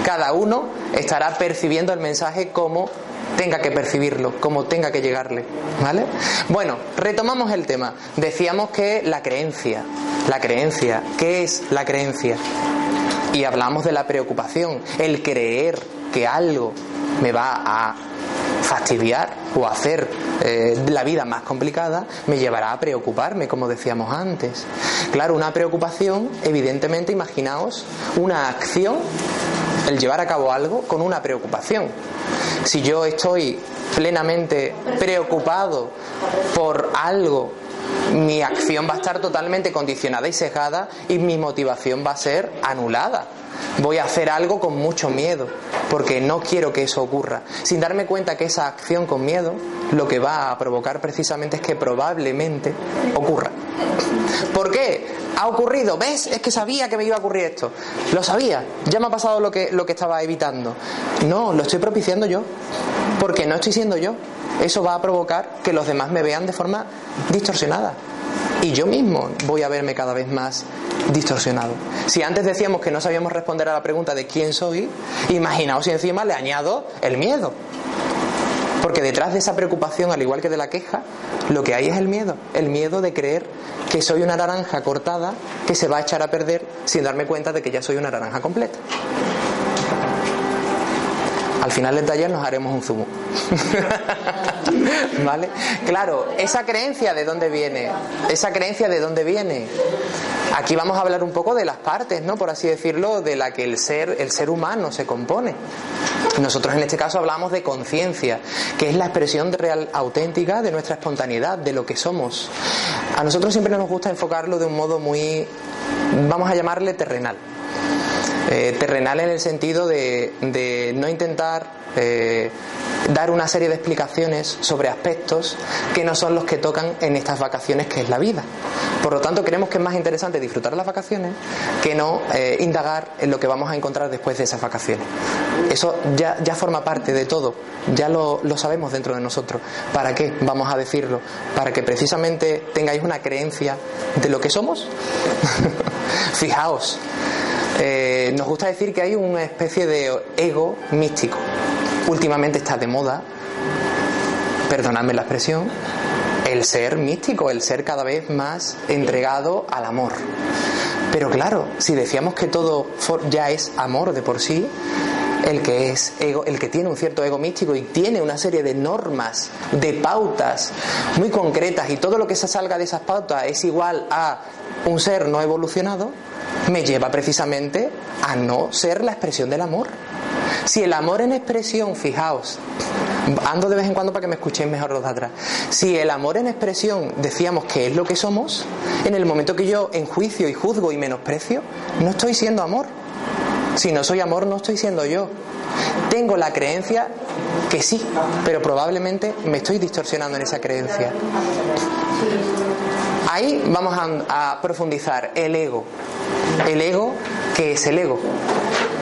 Cada uno estará percibiendo el mensaje como tenga que percibirlo, como tenga que llegarle, ¿vale? Bueno, retomamos el tema. Decíamos que la creencia, la creencia, ¿qué es la creencia? Y hablamos de la preocupación, el creer que algo me va a fastidiar o hacer eh, la vida más complicada me llevará a preocuparme, como decíamos antes. Claro, una preocupación, evidentemente, imaginaos una acción, el llevar a cabo algo con una preocupación. Si yo estoy plenamente preocupado por algo, mi acción va a estar totalmente condicionada y sesgada y mi motivación va a ser anulada. Voy a hacer algo con mucho miedo, porque no quiero que eso ocurra. Sin darme cuenta que esa acción con miedo lo que va a provocar precisamente es que probablemente ocurra. ¿Por qué? Ha ocurrido, ¿ves? Es que sabía que me iba a ocurrir esto. Lo sabía, ya me ha pasado lo que, lo que estaba evitando. No, lo estoy propiciando yo, porque no estoy siendo yo. Eso va a provocar que los demás me vean de forma distorsionada. Y yo mismo voy a verme cada vez más distorsionado. Si antes decíamos que no sabíamos responder a la pregunta de quién soy, imaginaos si encima le añado el miedo. Porque detrás de esa preocupación, al igual que de la queja, lo que hay es el miedo. El miedo de creer que soy una naranja cortada que se va a echar a perder sin darme cuenta de que ya soy una naranja completa. Al final del taller nos haremos un zumo. [laughs] ¿Vale? Claro, esa creencia de dónde viene. Esa creencia de dónde viene. Aquí vamos a hablar un poco de las partes, ¿no? Por así decirlo, de la que el ser, el ser humano se compone. Nosotros en este caso hablamos de conciencia, que es la expresión real auténtica de nuestra espontaneidad, de lo que somos. A nosotros siempre nos gusta enfocarlo de un modo muy, vamos a llamarle terrenal. Eh, terrenal en el sentido de, de no intentar eh, dar una serie de explicaciones sobre aspectos que no son los que tocan en estas vacaciones que es la vida. Por lo tanto, creemos que es más interesante disfrutar las vacaciones que no eh, indagar en lo que vamos a encontrar después de esas vacaciones. Eso ya, forma parte de todo, ya lo, lo sabemos dentro de nosotros. ¿Para qué vamos a decirlo? Para que precisamente tengáis una creencia de lo que somos. [laughs] Fijaos, eh, nos gusta decir que hay una especie de ego místico. Últimamente está de moda, perdonadme la expresión, el ser místico, el ser cada vez más entregado al amor. Pero claro, si decíamos que todo ya es amor de por sí, el que es ego, el que tiene un cierto ego místico y tiene una serie de normas, de pautas muy concretas y todo lo que se salga de esas pautas es igual a un ser no evolucionado, me lleva precisamente a no ser la expresión del amor. Si el amor en expresión, fijaos, ando de vez en cuando para que me escuchéis mejor los de atrás. Si el amor en expresión decíamos que es lo que somos, en el momento que yo enjuicio y juzgo y menosprecio, no estoy siendo amor. Si no soy amor, no estoy siendo yo. Tengo la creencia que sí, pero probablemente me estoy distorsionando en esa creencia. Ahí vamos a, a profundizar el ego. El ego, que es el ego?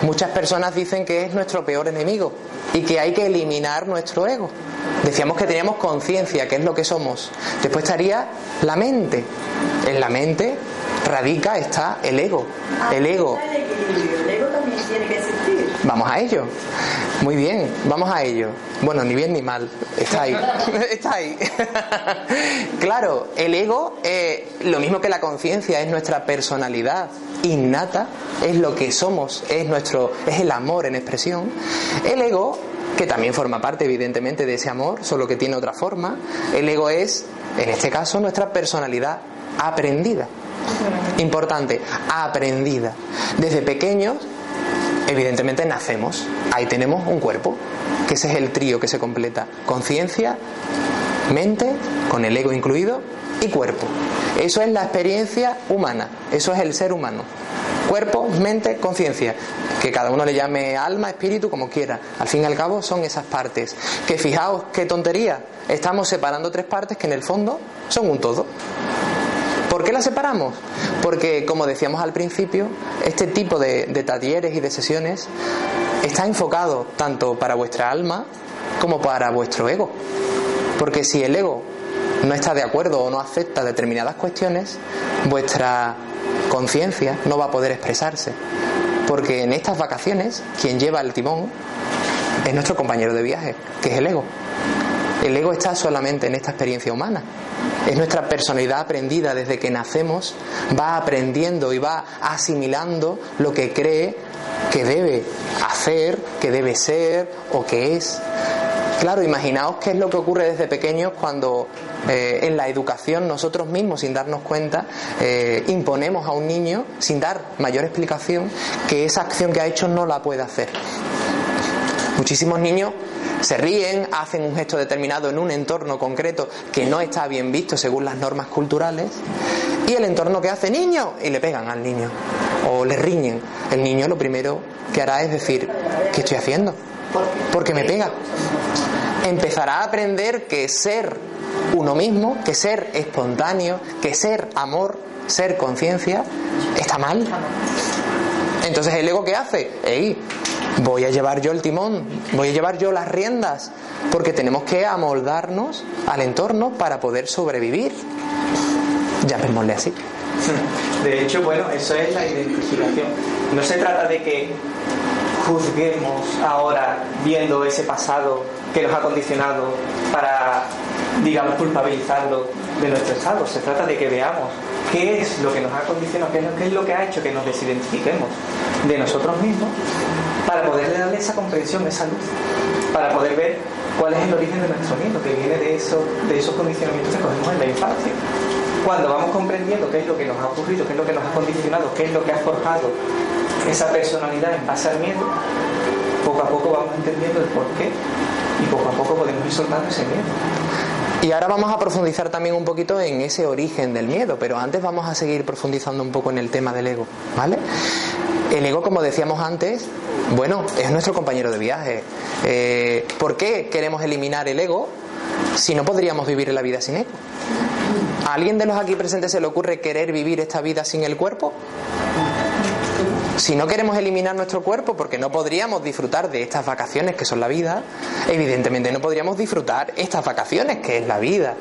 Muchas personas dicen que es nuestro peor enemigo y que hay que eliminar nuestro ego. Decíamos que teníamos conciencia, que es lo que somos. Después estaría la mente. En la mente radica, está el ego. El ego El equilibrio, el ego también tiene que existir. Vamos a ello. Muy bien, vamos a ello. Bueno, ni bien ni mal. Está ahí. [laughs] Está ahí. [laughs] claro, el ego, eh, lo mismo que la conciencia, es nuestra personalidad innata, es lo que somos, es nuestro, es el amor en expresión. El ego, que también forma parte, evidentemente, de ese amor, solo que tiene otra forma. El ego es, en este caso, nuestra personalidad aprendida. Importante, aprendida. Desde pequeños evidentemente nacemos. Ahí tenemos un cuerpo, que ese es el trío que se completa. Conciencia, mente, con el ego incluido, y cuerpo. Eso es la experiencia humana, eso es el ser humano. Cuerpo, mente, conciencia. Que cada uno le llame alma, espíritu, como quiera. Al fin y al cabo son esas partes. Que fijaos qué tontería. Estamos separando tres partes que en el fondo son un todo. ¿Por qué las separamos? Porque, como decíamos al principio, este tipo de talleres y de sesiones está enfocado tanto para vuestra alma como para vuestro ego. Porque si el ego no está de acuerdo o no acepta determinadas cuestiones, vuestra conciencia no va a poder expresarse. Porque en estas vacaciones, quien lleva el timón es nuestro compañero de viaje, que es el ego. El ego está solamente en esta experiencia humana. Es nuestra personalidad aprendida desde que nacemos, va aprendiendo y va asimilando lo que cree que debe hacer, que debe ser o que es. Claro, imaginaos qué es lo que ocurre desde pequeños cuando eh, en la educación nosotros mismos, sin darnos cuenta, eh, imponemos a un niño, sin dar mayor explicación, que esa acción que ha hecho no la puede hacer. Muchísimos niños se ríen, hacen un gesto determinado en un entorno concreto que no está bien visto según las normas culturales y el entorno que hace niño y le pegan al niño o le riñen. El niño lo primero que hará es decir, ¿qué estoy haciendo? Porque me pega. Empezará a aprender que ser uno mismo, que ser espontáneo, que ser amor, ser conciencia, está mal. Entonces el ego ¿qué hace? Ey, voy a llevar yo el timón, voy a llevar yo las riendas, porque tenemos que amoldarnos al entorno para poder sobrevivir. Llamémosle así. [laughs] De hecho, bueno, eso es la identificación. No se trata de que juzguemos ahora viendo ese pasado que nos ha condicionado para, digamos, culpabilizarlo de nuestro estado. Se trata de que veamos qué es lo que nos ha condicionado, qué es lo, que ha hecho que nos desidentifiquemos de nosotros mismos para poder darle esa comprensión, esa luz, para poder ver cuál es el origen de nuestro miedo, que viene de, eso, de esos condicionamientos que cogemos en la infancia. Cuando vamos comprendiendo qué es lo que nos ha ocurrido, qué es lo que nos ha condicionado, qué es lo que ha forjado esa personalidad en base al miedo, poco a poco vamos entendiendo el por qué y poco a poco podemos ir soltando ese miedo. Y ahora vamos a profundizar también un poquito en ese origen del miedo, pero antes vamos a seguir profundizando un poco en el tema del ego, ¿vale? El ego, como decíamos antes, bueno, es nuestro compañero de viaje. Eh, ¿Por qué queremos eliminar el ego si no podríamos vivir la vida sin ego? ¿A alguien de los aquí presentes se le ocurre querer vivir esta vida sin el cuerpo? Si no queremos eliminar nuestro cuerpo porque no podríamos disfrutar de estas vacaciones que son la vida, evidentemente no podríamos disfrutar estas vacaciones que es la vida.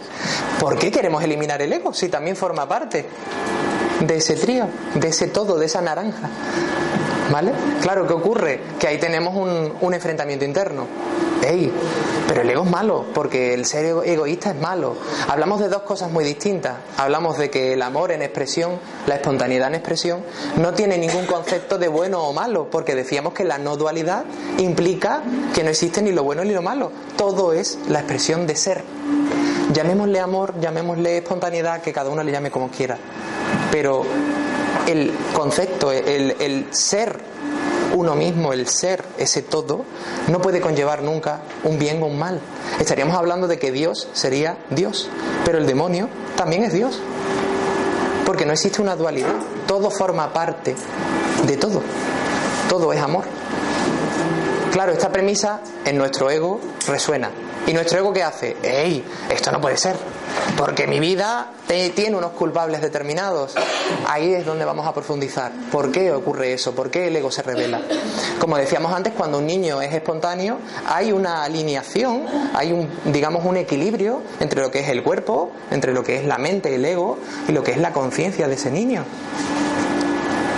¿Por qué queremos eliminar el ego si también forma parte de ese trío, de ese todo, de esa naranja? ¿Vale? Claro, ¿qué ocurre? Que ahí tenemos un, un enfrentamiento interno. ¡Ey! Pero el ego es malo, porque el ser ego- egoísta es malo. Hablamos de dos cosas muy distintas. Hablamos de que el amor en expresión, la espontaneidad en expresión, no tiene ningún concepto de bueno o malo, porque decíamos que la no dualidad implica que no existe ni lo bueno ni lo malo. Todo es la expresión de ser. Llamémosle amor, llamémosle espontaneidad, que cada uno le llame como quiera. Pero el concepto, el, el ser uno mismo, el ser, ese todo, no puede conllevar nunca un bien o un mal. Estaríamos hablando de que Dios sería Dios, pero el demonio también es Dios. Porque no existe una dualidad. Todo forma parte de todo. Todo es amor. Claro, esta premisa en nuestro ego resuena. ¿Y nuestro ego qué hace? ¡Ey! Esto no puede ser. Porque mi vida tiene unos culpables determinados. Ahí es donde vamos a profundizar. ¿Por qué ocurre eso? ¿Por qué el ego se revela? Como decíamos antes, cuando un niño es espontáneo, hay una alineación, hay un, digamos, un equilibrio entre lo que es el cuerpo, entre lo que es la mente, el ego, y lo que es la conciencia de ese niño.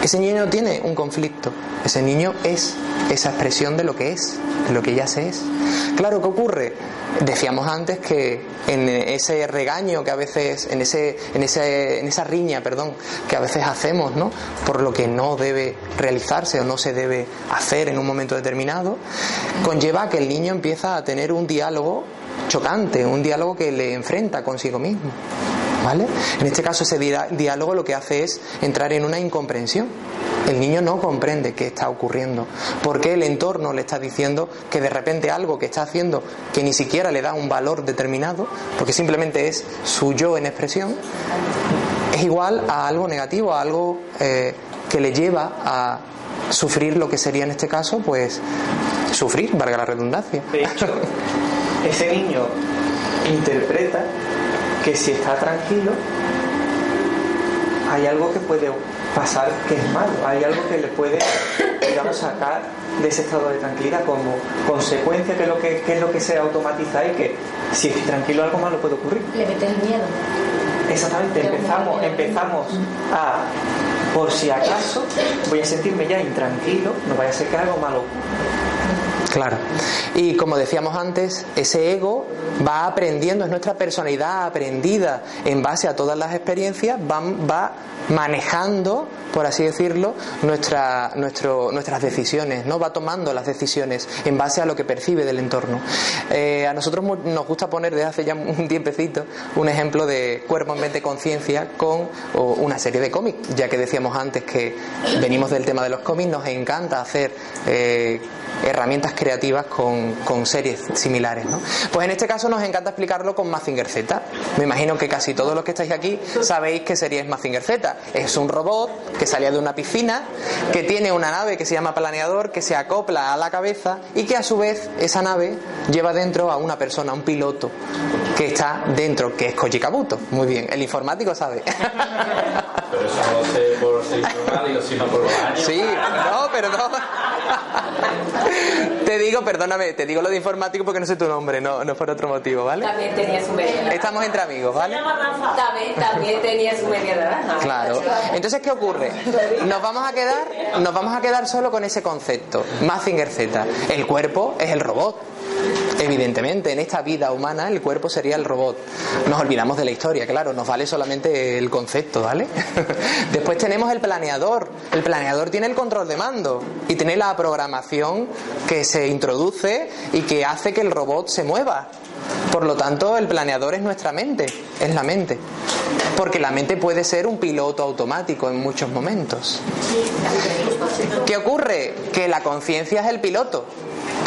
Ese niño no tiene un conflicto, ese niño es esa expresión de lo que es, de lo que ya se es. Claro, ¿qué ocurre? Decíamos antes que en ese regaño que a veces, en, ese, en, ese, en esa riña, perdón, que a veces hacemos, ¿no? Por lo que no debe realizarse o no se debe hacer en un momento determinado, conlleva que el niño empieza a tener un diálogo chocante, un diálogo que le enfrenta consigo mismo. ¿Vale? En este caso ese diálogo lo que hace es entrar en una incomprensión. El niño no comprende qué está ocurriendo, porque el entorno le está diciendo que de repente algo que está haciendo que ni siquiera le da un valor determinado, porque simplemente es su yo en expresión, es igual a algo negativo, a algo eh, que le lleva a sufrir lo que sería en este caso, pues sufrir, valga la redundancia. De hecho, [laughs] ese niño interpreta que si está tranquilo, hay algo que puede pasar que es malo, hay algo que le puede, digamos, sacar de ese estado de tranquilidad como consecuencia que es lo que, que es lo que se automatiza ahí, que si estoy tranquilo algo malo puede ocurrir. Le metes el miedo. Exactamente, empezamos, empezamos a, por si acaso, voy a sentirme ya intranquilo, no vaya a ser que algo malo ocurra. Claro. Y como decíamos antes, ese ego va aprendiendo, es nuestra personalidad aprendida en base a todas las experiencias, va, manejando, por así decirlo, nuestra, nuestro, nuestras decisiones, ¿no? Va tomando las decisiones en base a lo que percibe del entorno. Eh, a nosotros nos gusta poner desde hace ya un tiempecito un ejemplo de cuerpo, mente, conciencia con o, una serie de cómics, ya que decíamos antes que venimos del tema de los cómics, nos encanta hacer eh, herramientas creativas con, con series similares. ¿no? Pues en este caso nos encanta explicarlo con Mazinger Z. Me imagino que casi todos los que estáis aquí sabéis qué serie es Mazinger Z. Es un robot que salía de una piscina, que tiene una nave que se llama planeador, que se acopla a la cabeza y que a su vez esa nave lleva dentro a una persona, un piloto, que está dentro, que es Koji Kabuto. Muy bien, el informático sabe. [laughs] Pero eso no lo sé por ser informático, sino por los años. Sí, no, perdón. [laughs] Te digo, perdóname, te digo lo de informático porque no sé tu nombre, no, no por otro motivo, ¿vale? También tenía su media naranja. Estamos entre amigos, ¿vale? También, también tenía su media naranja. Claro. Entonces, ¿qué ocurre? Nos vamos a quedar, nos vamos a quedar solo con ese concepto, Mazinger Z. El cuerpo es el robot. Evidentemente, en esta vida humana el cuerpo sería el robot. Nos olvidamos de la historia, claro, nos vale solamente el concepto, ¿vale? [laughs] Después tenemos el planeador. El planeador tiene el control de mando y tiene la programación que se introduce y que hace que el robot se mueva. Por lo tanto, el planeador es nuestra mente, es la mente. Porque la mente puede ser un piloto automático en muchos momentos. ¿Qué ocurre? Que la conciencia es el piloto.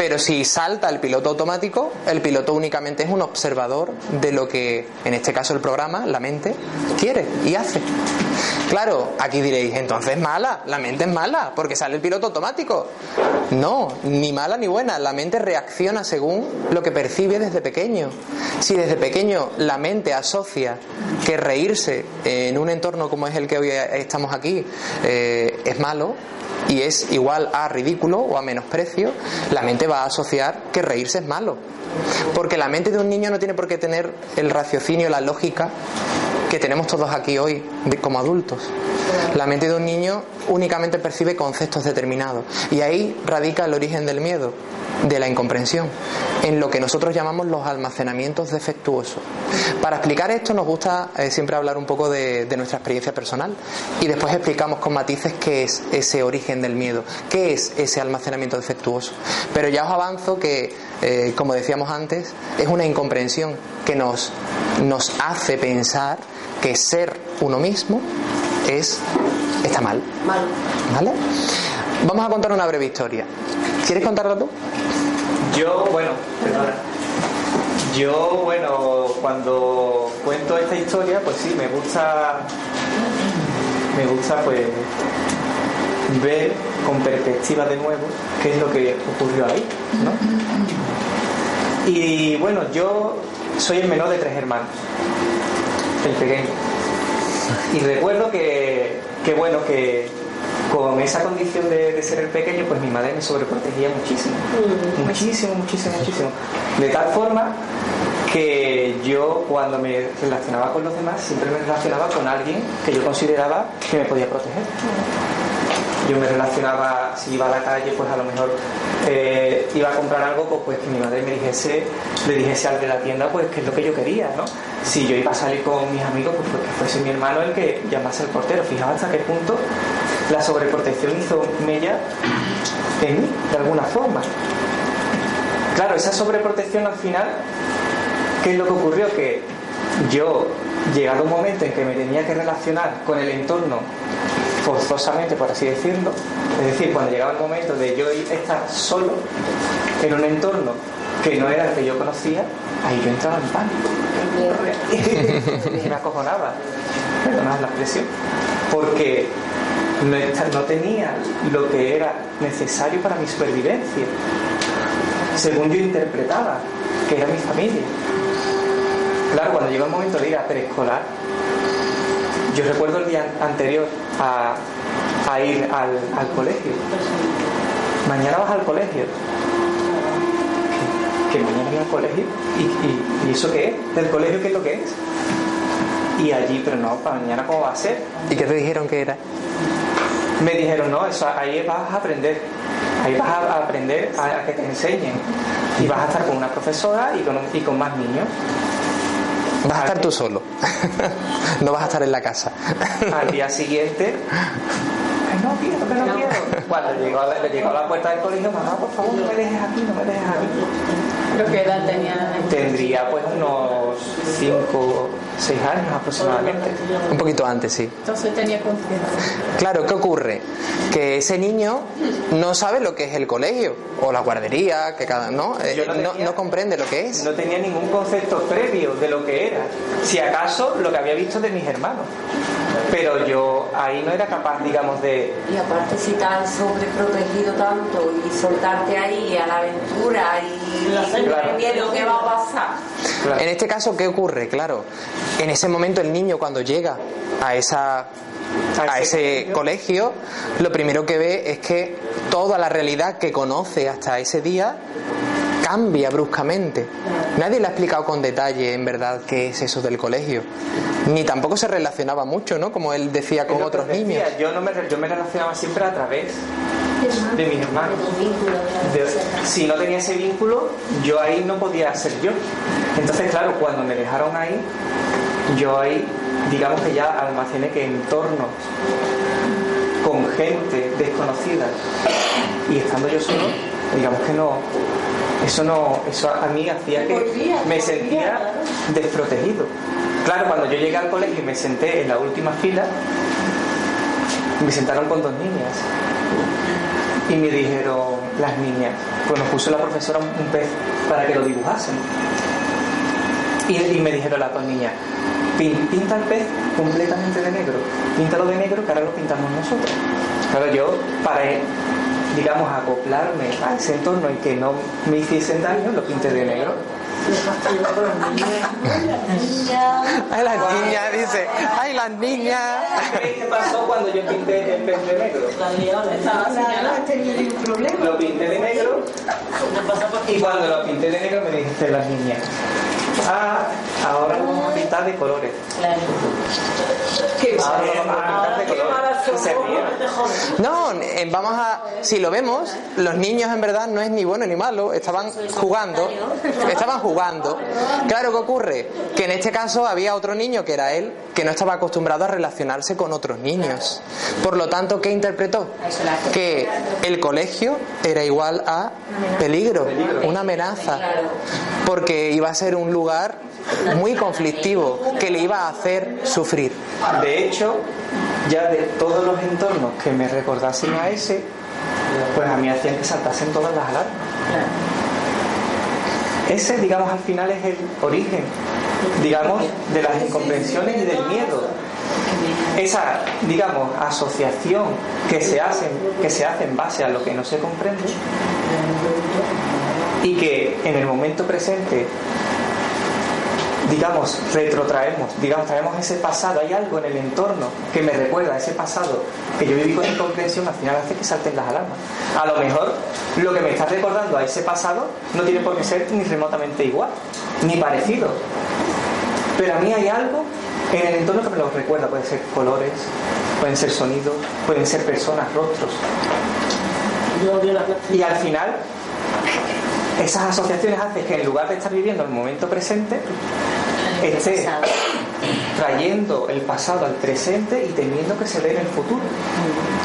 Pero si salta el piloto automático, el piloto únicamente es un observador de lo que, en este caso el programa, la mente, quiere y hace. Claro, aquí diréis, entonces mala, la mente es mala, porque sale el piloto automático. No, ni mala ni buena, la mente reacciona según lo que percibe desde pequeño. Si desde pequeño la mente asocia que reírse en un entorno como es el que hoy estamos aquí eh, es malo, y es igual a ridículo o a menosprecio, la mente va a asociar que reírse es malo. Porque la mente de un niño no tiene por qué tener el raciocinio, la lógica que tenemos todos aquí hoy como adultos. La mente de un niño únicamente percibe conceptos determinados y ahí radica el origen del miedo, de la incomprensión, en lo que nosotros llamamos los almacenamientos defectuosos. Para explicar esto nos gusta eh, siempre hablar un poco de, nuestra experiencia personal y después explicamos con matices qué es ese origen del miedo, qué es ese almacenamiento defectuoso. Pero ya os avanzo que, eh, como decíamos antes, es una incomprensión que nos hace pensar que ser uno mismo es está mal. Mal. ¿Vale? Vamos a contar una breve historia. ¿Quieres contarla tú? Yo, bueno, perdona. Yo, bueno, cuando cuento esta historia, pues sí, me gusta, me gusta, pues, ver con perspectiva de nuevo qué es lo que ocurrió ahí, ¿no? Y bueno, yo soy el menor de tres hermanos, el pequeño. Y recuerdo que, que bueno, que con esa condición de, de ser el pequeño, pues mi madre me sobreprotegía muchísimo. Muchísimo, muchísimo, muchísimo. De tal forma que yo cuando me relacionaba con los demás siempre me relacionaba con alguien que yo consideraba que me podía proteger. Yo me relacionaba, si iba a la calle, pues a lo mejor eh, iba a comprar algo, pues, pues que mi madre me dijese, le dijese al de la tienda, pues que es lo que yo quería, ¿no? Si yo iba a salir con mis amigos, pues, pues que fuese mi hermano el que llamase al portero. Fijaos hasta qué punto la sobreprotección hizo mella en mí, de alguna forma. Claro, esa sobreprotección al final, ¿qué es lo que ocurrió? Que yo, llegado un momento en que me tenía que relacionar con el entorno forzosamente, por así decirlo, es decir, cuando llegaba el momento de yo estar solo en un entorno que no era el que yo conocía, ahí yo entraba en pánico. y [laughs] me acojonaba, perdonad la expresión, porque no, tenía lo que era necesario para mi supervivencia, según yo interpretaba, que era mi familia. Claro, cuando llegó el momento de ir a preescolar, yo recuerdo el día anterior a, a ir al, al colegio. Mañana vas al colegio. ¿Que, que mañana voy al colegio? ¿Y, y, y eso qué es? ¿Del colegio qué es lo que es? Y allí, pero no, para mañana cómo va a ser. ¿Y qué te dijeron que era? Me dijeron, no, eso ahí vas a aprender. Ahí vas a aprender a, a que te enseñen. Y vas a estar con una profesora y con, y con más niños. Vas a estar tú solo. [laughs] no vas a estar en la casa. Al día siguiente, "Ay, no quiero, que no quiero. Cuando llegó a la, le llegó a la puerta del colegio, mamá, por favor, no me dejes aquí, no me dejes aquí. Que edad tenía. Tendría pues unos 5, 6 años aproximadamente. Un poquito antes, sí. Entonces tenía confianza. Claro, ¿qué ocurre? Que ese niño no sabe lo que es el colegio o la guardería, que cada, ¿no? Eh, Yo no no, tenía- no comprende lo que es. No tenía ningún concepto previo de lo que era. Si acaso lo que había visto de mis hermanos. Pero yo ahí no era capaz, digamos, de... Y aparte si te han sobreprotegido tanto y soltarte ahí a la aventura y Claro. el miedo que va a pasar. Claro. En este caso, ¿qué ocurre? Claro, en ese momento el niño cuando llega a esa a ese colegio, lo primero que ve es que toda la realidad que conoce hasta ese día cambia bruscamente. Nadie le ha explicado con detalle, en verdad, qué es eso del colegio. Ni tampoco se relacionaba mucho, ¿no? Como él decía con otros os decía, niños. Yo, no me, yo me relacionaba siempre a través de mis hermanos. De- si no tenía ese vínculo, yo ahí no podía ser yo. Entonces, claro, cuando me dejaron ahí, yo ahí, digamos que ya almacené que entornos con gente desconocida y estando yo solo, digamos que no, eso no, eso a mí hacía que me sentía desprotegido. Claro, cuando yo llegué al colegio y me senté en la última fila, me sentaron con dos niñas y me dijeron las niñas, pues nos puso la profesora un pez para que lo dibujasen. Y, y me dijeron las dos niñas, "Pin- pinta el pez completamente de negro, píntalo de negro que ahora lo pintamos nosotros. Claro, yo para, digamos, acoplarme a ese entorno y que no me hiciesen daño, lo pinté de negro. Ay, las niñas, dice. Ay, las niñas. ¿Qué pasó cuando yo pinté el pez de negro? Lo pinté de negro y cuando lo pinté de negro me dijiste las niñas, Ah, ahora lo vamos a pintar de colores. Qué Ahora lo vamos a pintar de colores. No, vamos a. Si lo vemos, los niños en verdad no es ni bueno ni malo, estaban jugando. Estaban jugando. Claro, ¿qué ocurre? Que en este caso había otro niño que era él, que no estaba acostumbrado a relacionarse con otros niños. Por lo tanto, ¿qué interpretó? Que el colegio era igual a peligro, una amenaza. Porque iba a ser un lugar muy conflictivo que le iba a hacer sufrir. De hecho, ya de todos los entornos que me recordasen a ese, pues a mí hacían que saltasen todas las alarmas. Ese, digamos, al final es el origen, digamos, de las incomprensiones y del miedo. Esa, digamos, asociación que se hace, que se hace en base a lo que no se comprende y que en el momento presente digamos, retrotraemos, digamos, traemos ese pasado, hay algo en el entorno que me recuerda a ese pasado que yo viví con incomprensión, al final hace que salten las alarmas. A lo mejor lo que me está recordando a ese pasado no tiene por qué ser ni remotamente igual, ni parecido. Pero a mí hay algo en el entorno que me lo recuerda, pueden ser colores, pueden ser sonidos, pueden ser personas, rostros. Y al final, esas asociaciones hacen que en lugar de estar viviendo el momento presente, esté trayendo el pasado al presente y temiendo que se dé en el futuro.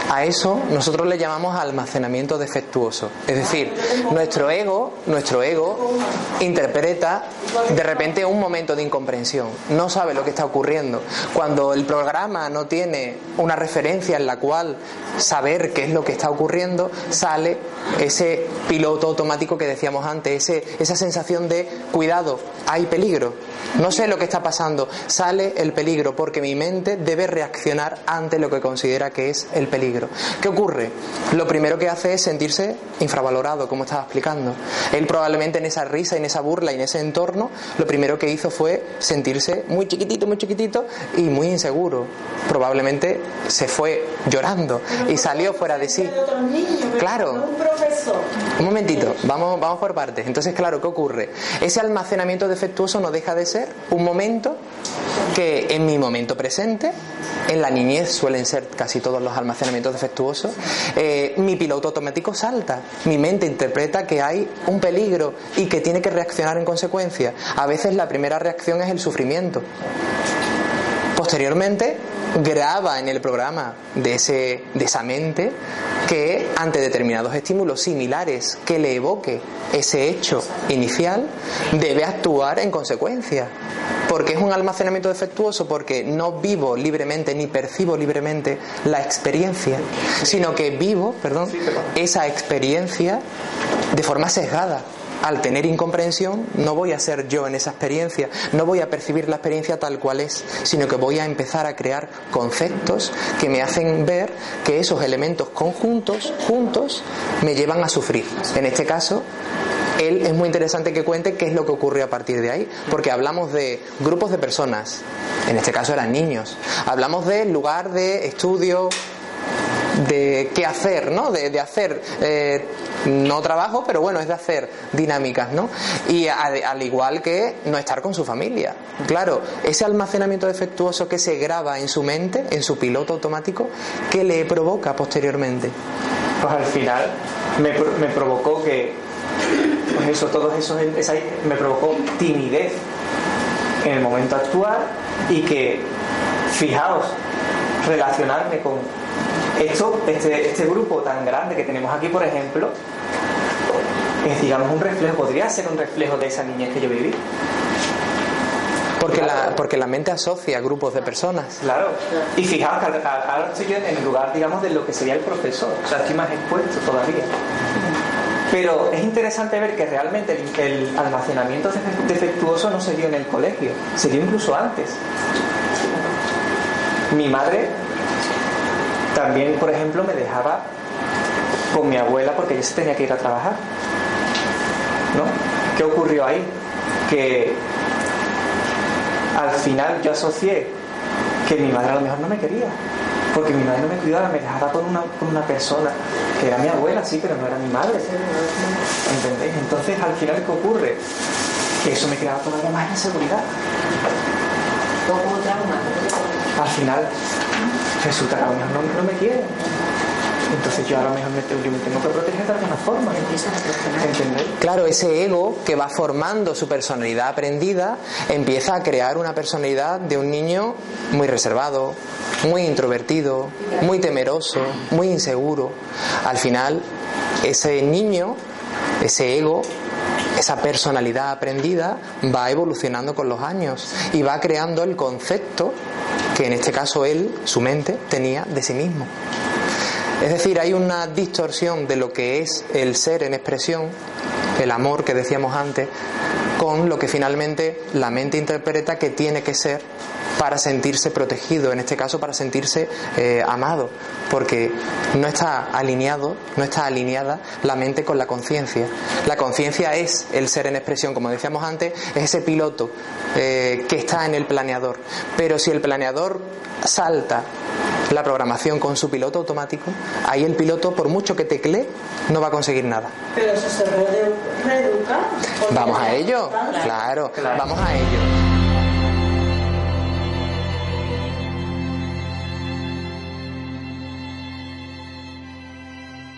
A eso nosotros le llamamos almacenamiento defectuoso. Es decir, nuestro ego, nuestro ego interpreta de repente un momento de incomprensión, no sabe lo que está ocurriendo. Cuando el programa no tiene una referencia en la cual saber qué es lo que está ocurriendo, sale ese piloto automático que decíamos antes, ese, esa sensación de cuidado, hay peligro. No sé lo que está pasando, sale el peligro porque mi mente debe reaccionar ante lo que considera que es el peligro. ¿Qué ocurre? Lo primero que hace es sentirse infravalorado, como estaba explicando. Él probablemente en esa risa, en esa burla y en ese entorno, lo primero que hizo fue sentirse muy chiquitito, muy chiquitito y muy inseguro. Probablemente se fue llorando y salió fuera de sí. Claro. Un momentito, vamos, vamos por partes. Entonces, claro, ¿qué ocurre? Ese almacenamiento defectuoso no deja de ser un momento que en mi momento presente, en la niñez suelen ser casi todos los almacenamientos defectuosos, eh, mi piloto automático salta, mi mente interpreta que hay un peligro y que tiene que reaccionar en consecuencia. A veces la primera reacción es el sufrimiento. Posteriormente, graba en el programa de, ese, de esa mente que ante determinados estímulos similares que le evoque ese hecho inicial, debe actuar en consecuencia. Porque es un almacenamiento defectuoso, porque no vivo libremente ni percibo libremente la experiencia, sino que vivo, perdón, esa experiencia de forma sesgada. Al tener incomprensión, no voy a ser yo en esa experiencia, no voy a percibir la experiencia tal cual es, sino que voy a empezar a crear conceptos que me hacen ver que esos elementos conjuntos, juntos, me llevan a sufrir. En este caso, él es muy interesante que cuente qué es lo que ocurrió a partir de ahí, porque hablamos de grupos de personas, en este caso eran niños, hablamos del lugar de estudio, de qué hacer, ¿no? De, hacer, eh, no trabajo, pero bueno, es de hacer dinámicas, ¿no? Y a- al igual que no estar con su familia. Claro, ese almacenamiento defectuoso que se graba en su mente, en su piloto automático, ¿qué le provoca posteriormente? Pues al final me, me provocó que, pues eso, todos esos, me provocó timidez en el momento actual y que, fijaos, relacionarme con esto, este, este grupo tan grande que tenemos aquí, por ejemplo, es digamos un reflejo, podría ser un reflejo de esa niñez que yo viví. Porque la, porque la mente asocia grupos de personas. Claro. Y fijaos ahora estoy yo en el lugar, digamos, de lo que sería el profesor. O sea, estoy más expuesto todavía. Pero es interesante ver que realmente el, el almacenamiento defe- defectuoso no se dio en el colegio, se dio incluso antes. Mi madre también, por ejemplo, me dejaba con mi abuela porque ella se tenía que ir a trabajar. ¿No? ¿Qué ocurrió ahí? Que al final yo asocié que mi madre a lo mejor no me quería, porque mi madre no me cuidaba, me dejaba con una, con una persona que era mi abuela, sí, pero no era mi madre. ¿Entendéis? Entonces, al final, ¿qué ocurre? eso me creaba todavía más inseguridad. Todo como trauma. Al final, resulta que a lo no, me quiere. Entonces yo a lo mejor me, tengo- que proteger de alguna forma. Claro, ese ego que va formando su personalidad aprendida empieza a crear una personalidad de un niño muy reservado, muy introvertido, muy temeroso, muy inseguro. Al final, ese niño, ese ego, esa personalidad aprendida va evolucionando con los años y va creando el concepto que en este caso él, su mente, tenía de sí mismo. Es decir, hay una distorsión de lo que es el ser en expresión, el amor que decíamos antes, con lo que finalmente la mente interpreta que tiene que ser para sentirse protegido, en este caso para sentirse eh, amado, porque no está alineado, no está alineada la mente con la conciencia. La conciencia es el ser en expresión, como decíamos antes, es ese piloto eh, que está en el planeador. Pero si el planeador salta la programación con su piloto automático, ahí el piloto, por mucho que teclee, no va a conseguir nada. Pero eso se porque Vamos a ello, claro, vamos a ello.